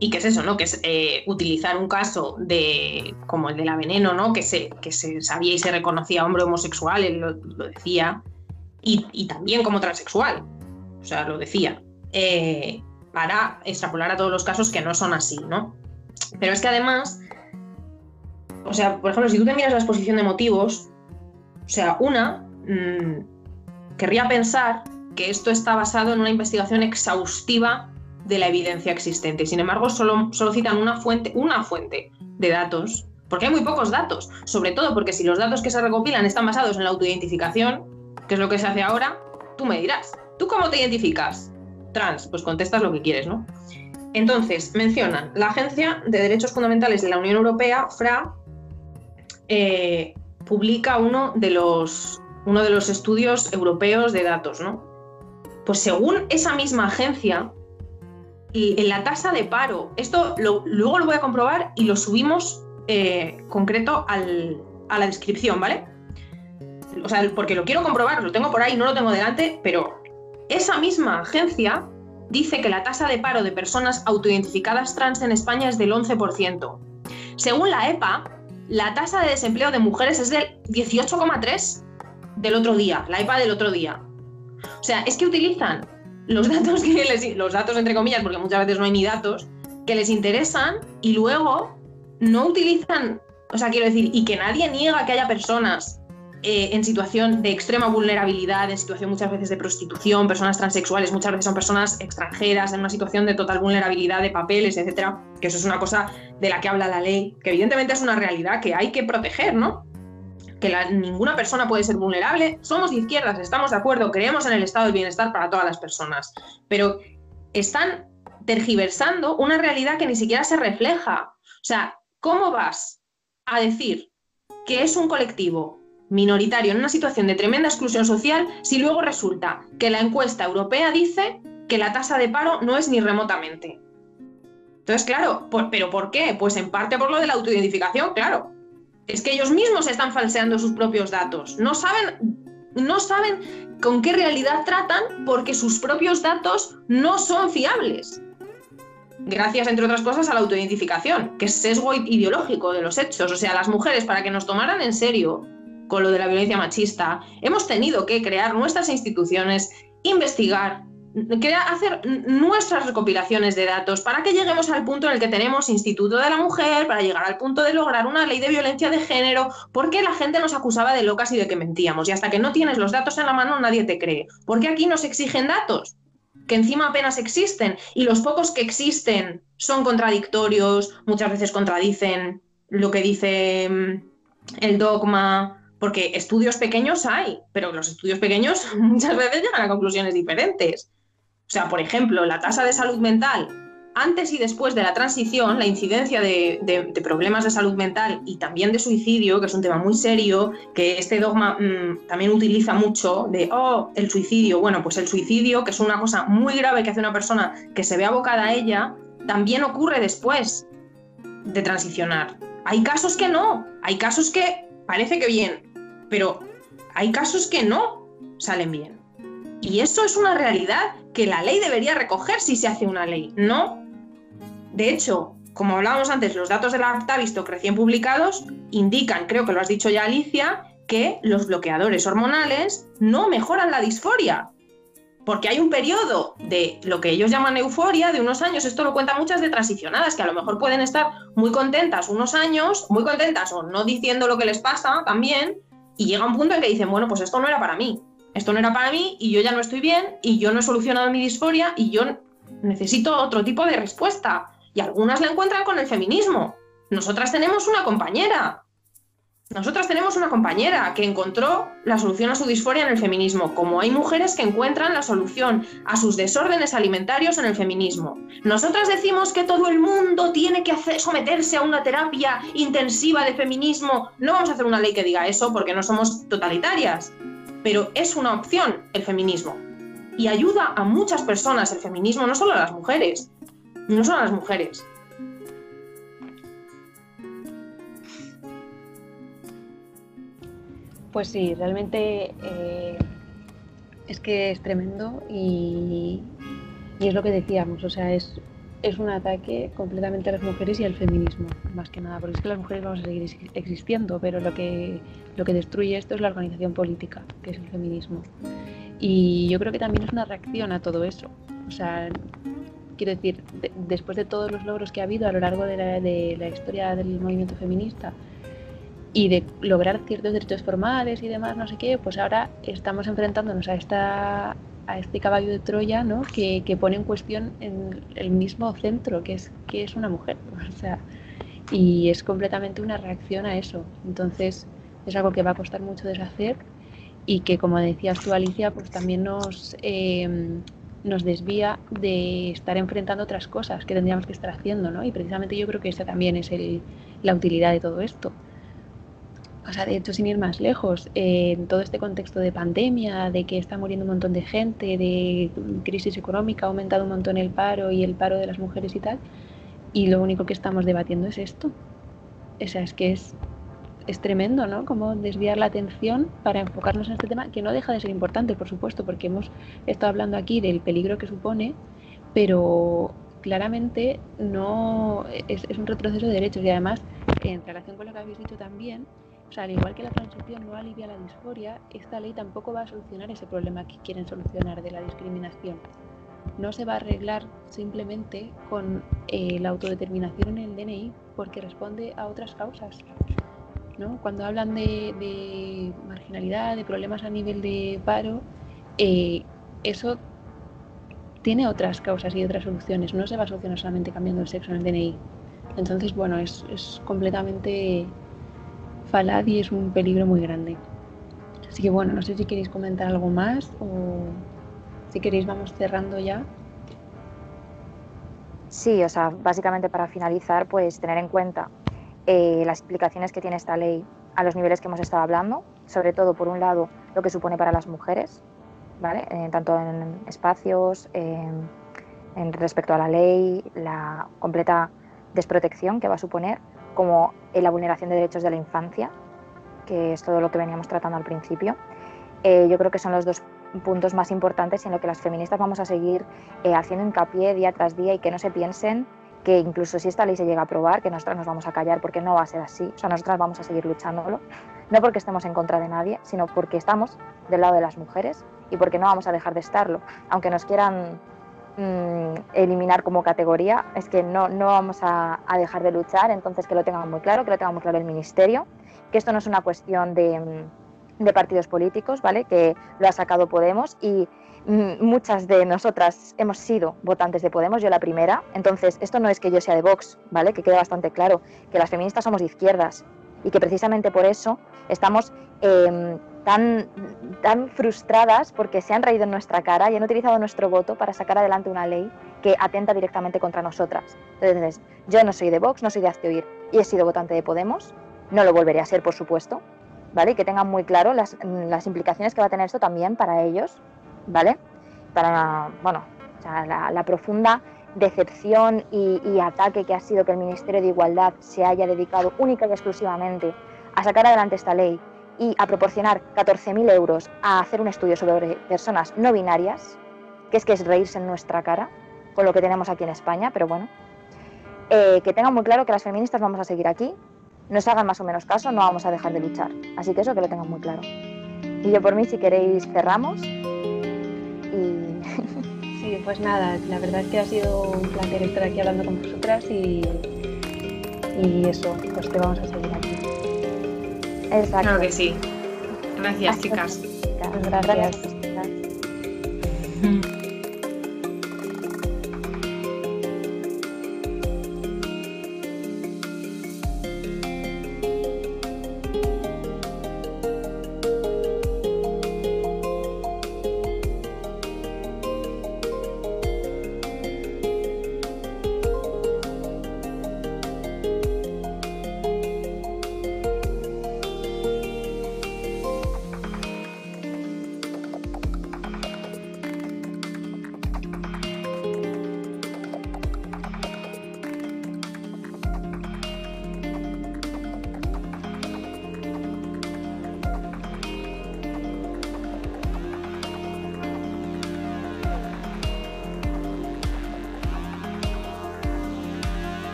y qué es eso, ¿no? Que es eh, utilizar un caso de como el de la veneno, ¿no? Que se, que se sabía y se reconocía hombre homosexual, él lo, decía, y, también como transexual, o sea, lo decía, eh, para extrapolar a todos los casos que no son así, ¿no? Pero es que además, o sea, por ejemplo, si tú te miras la exposición de motivos, o sea, una mm, querría pensar que esto está basado en una investigación exhaustiva de la evidencia existente. Sin embargo, solo, solo citan una fuente, una fuente de datos porque hay muy pocos datos, sobre todo porque si los datos que se recopilan están basados en la autoidentificación, que es lo que se hace ahora, tú me dirás, ¿tú cómo te identificas? Trans, pues contestas lo que quieres, ¿no? Entonces, mencionan la Agencia de Derechos Fundamentales de la Unión Europea, FRA, eh, publica uno de, los, uno de los estudios europeos de datos, ¿no? Pues según esa misma agencia, en la tasa de paro, esto luego lo voy a comprobar y lo subimos eh, concreto a la descripción, ¿vale? O sea, porque lo quiero comprobar, lo tengo por ahí, no lo tengo delante, pero esa misma agencia dice que la tasa de paro de personas autoidentificadas trans en España es del 11%. Según la EPA, la tasa de desempleo de mujeres es del 18,3 del otro día, la EPA del otro día. O sea, es que utilizan los datos que les, los datos entre comillas, porque muchas veces no hay ni datos, que les interesan y luego no utilizan, o sea, quiero decir, y que nadie niega que haya personas eh, en situación de extrema vulnerabilidad, en situación muchas veces de prostitución, personas transexuales, muchas veces son personas extranjeras, en una situación de total vulnerabilidad de papeles, etcétera, que eso es una cosa de la que habla la ley, que evidentemente es una realidad que hay que proteger, ¿no? Que ninguna persona puede ser vulnerable. Somos de izquierdas, estamos de acuerdo, creemos en el estado del bienestar para todas las personas, pero están tergiversando una realidad que ni siquiera se refleja. O sea, ¿Cómo vas a decir que es un colectivo minoritario en una situación de tremenda exclusión social si luego resulta que la encuesta europea dice que la tasa de paro no es ni remotamente? Entonces, claro, ¿pero por qué? Pues en parte por lo de la autoidentificación, claro. Es que ellos mismos están falseando sus propios datos. No saben, no saben con qué realidad tratan porque sus propios datos no son fiables gracias, entre otras cosas, a la autoidentificación, que es sesgo ideológico de los hechos. O sea, las mujeres, para que nos tomaran en serio con lo de la violencia machista, hemos tenido que crear nuestras instituciones, investigar, hacer nuestras recopilaciones de datos para que lleguemos al punto en el que tenemos Instituto de la Mujer, para llegar al punto de lograr una ley de violencia de género, porque la gente nos acusaba de locas y de que mentíamos. Y hasta que no tienes los datos en la mano nadie te cree. Porque aquí nos exigen datos que encima apenas existen y los pocos que existen son contradictorios, muchas veces contradicen lo que dice mm, el dogma, porque estudios pequeños hay, pero los estudios pequeños muchas veces llegan a conclusiones diferentes. O sea, por ejemplo, la tasa de salud mental antes y después de la transición, la incidencia de, problemas de salud mental y también de suicidio, que es un tema muy serio, que este dogma mm, también utiliza mucho, de, oh, el suicidio. Bueno, pues el suicidio, que es una cosa muy grave que hace una persona que se ve abocada a ella, también ocurre después de transicionar. Hay casos que no, hay casos que parece que bien, pero hay casos que no salen bien. Y eso es una realidad que la ley debería recoger si se hace una ley, no de hecho, como hablábamos antes, los datos de la Aptavisto recién publicados indican, creo que lo has dicho ya Alicia, que los bloqueadores hormonales no mejoran la disforia. Porque hay un periodo de lo que ellos llaman euforia de unos años, esto lo cuentan muchas de transicionadas, que a lo mejor pueden estar muy contentas unos años, muy contentas o no diciendo lo que les pasa también, y llega un punto en que dicen, bueno, pues esto no era para mí, esto no era para mí y yo ya no estoy bien y yo no he solucionado mi disforia y yo necesito otro tipo de respuesta y algunas la encuentran con el feminismo. Nosotras tenemos una compañera. Nosotras tenemos una compañera que encontró la solución a su disforia en el feminismo, como hay mujeres que encuentran la solución a sus desórdenes alimentarios en el feminismo. Nosotras decimos que todo el mundo tiene que someterse a una terapia intensiva de feminismo. No vamos a hacer una ley que diga eso porque no somos totalitarias, pero es una opción el feminismo. Y ayuda a muchas personas el feminismo, no solo a las mujeres no son las mujeres. Pues sí, realmente eh, es que es tremendo y, es lo que decíamos, o sea, es, es un ataque completamente a las mujeres y al feminismo, más que nada, porque es que las mujeres vamos a seguir existiendo, pero lo que, lo que destruye esto es la organización política, que es el feminismo. Y yo creo que también es una reacción a todo eso. O sea, quiero decir, después de todos los logros que ha habido a lo largo de la, historia del movimiento feminista y de lograr ciertos derechos formales y demás, no sé qué, pues ahora estamos enfrentándonos a esta a este caballo de Troya, ¿no? Que, pone en cuestión el mismo centro, que es que es una mujer, o sea, y es completamente una reacción a eso. Entonces es algo que va a costar mucho deshacer y que, como decías tú, Alicia, pues también nos, em, nos desvía de estar enfrentando otras cosas que tendríamos que estar haciendo, ¿no? Y precisamente yo creo que esa también es el, la utilidad de todo esto. O sea, de hecho, sin ir más lejos, en todo este contexto de pandemia, de que está muriendo un montón de gente, de crisis económica, ha aumentado un montón el paro y el paro de las mujeres y tal, y lo único que estamos debatiendo es esto. O sea, es que es, es tremendo, ¿no? Como desviar la atención para enfocarnos en este tema, que no deja de ser importante, por supuesto, porque hemos estado hablando aquí del peligro que supone, pero claramente no es, es un retroceso de derechos y además, en relación con lo que habéis dicho también, o sea, al igual que la transición no alivia la disforia, esta ley tampoco va a solucionar ese problema que quieren solucionar de la discriminación. No se va a arreglar simplemente con eh, la autodeterminación en el DNI porque responde a otras causas. ¿no? Cuando hablan de, marginalidad, de problemas a nivel de paro, eh, eso tiene otras causas y otras soluciones. No se va a solucionar solamente cambiando el sexo en el DNI. Entonces, bueno, es, es completamente falad y es un peligro muy grande. Así que bueno, no sé si queréis comentar algo más o si queréis vamos cerrando ya. Sí, o sea, básicamente para finalizar, pues tener en cuenta eh, las implicaciones que tiene esta ley a los niveles que hemos estado hablando, sobre todo por un lado lo que supone para las mujeres, ¿vale? Eh, tanto en espacios, en respecto a la ley, la completa desprotección que va a suponer, como en la vulneración de derechos de la infancia, que es todo lo que veníamos tratando al principio. Eh, yo creo que son los dos puntos más importantes en lo que las feministas vamos a seguir eh, haciendo hincapié día tras día y que no se piensen que incluso si esta ley se llega a aprobar, que nosotras nos vamos a callar porque no va a ser así. O sea, nosotras vamos a seguir luchándolo, no porque estemos en contra de nadie, sino porque estamos del lado de las mujeres y porque no vamos a dejar de estarlo. Aunque nos quieran Mm, eliminar como categoría, es que no, no vamos a, dejar de luchar, entonces que lo tengan muy claro, que lo tenga muy claro el Ministerio, que esto no es una cuestión de, mm, partidos políticos, ¿vale? Que lo ha sacado Podemos y mm, muchas de nosotras hemos sido votantes de Podemos, yo la primera, entonces esto no es que yo sea de Vox, ¿vale? Que quede bastante claro, que las feministas somos de izquierdas y que precisamente por eso estamos em, tan, tan frustradas porque se han reído en nuestra cara y han utilizado nuestro voto para sacar adelante una ley que atenta directamente contra nosotras. Entonces, yo no soy de Vox, no soy de Hazte Oír y he sido votante de Podemos, no lo volveré a ser, por supuesto, ¿vale? Y que tengan muy claro las, implicaciones que va a tener esto también para ellos, ¿vale? Para, bueno, la, la, profunda decepción y, y ataque que ha sido que el Ministerio de Igualdad se haya dedicado única y exclusivamente a sacar adelante esta ley y a proporcionar 14.000 euros a hacer un estudio sobre personas no binarias, que es que es reírse en nuestra cara con lo que tenemos aquí en España, pero bueno, eh, que tengan muy claro que las feministas vamos a seguir aquí, nos hagan más o menos caso, no vamos a dejar de luchar. Así que eso que lo tengan muy claro. Y yo por mí, si queréis, cerramos. Y... Sí, pues nada, la verdad es que ha sido un placer estar aquí hablando con vosotras y, y eso, pues te vamos a seguir aquí. Exacto. Claro que sí. Gracias, chicas. Gracias. Gracias.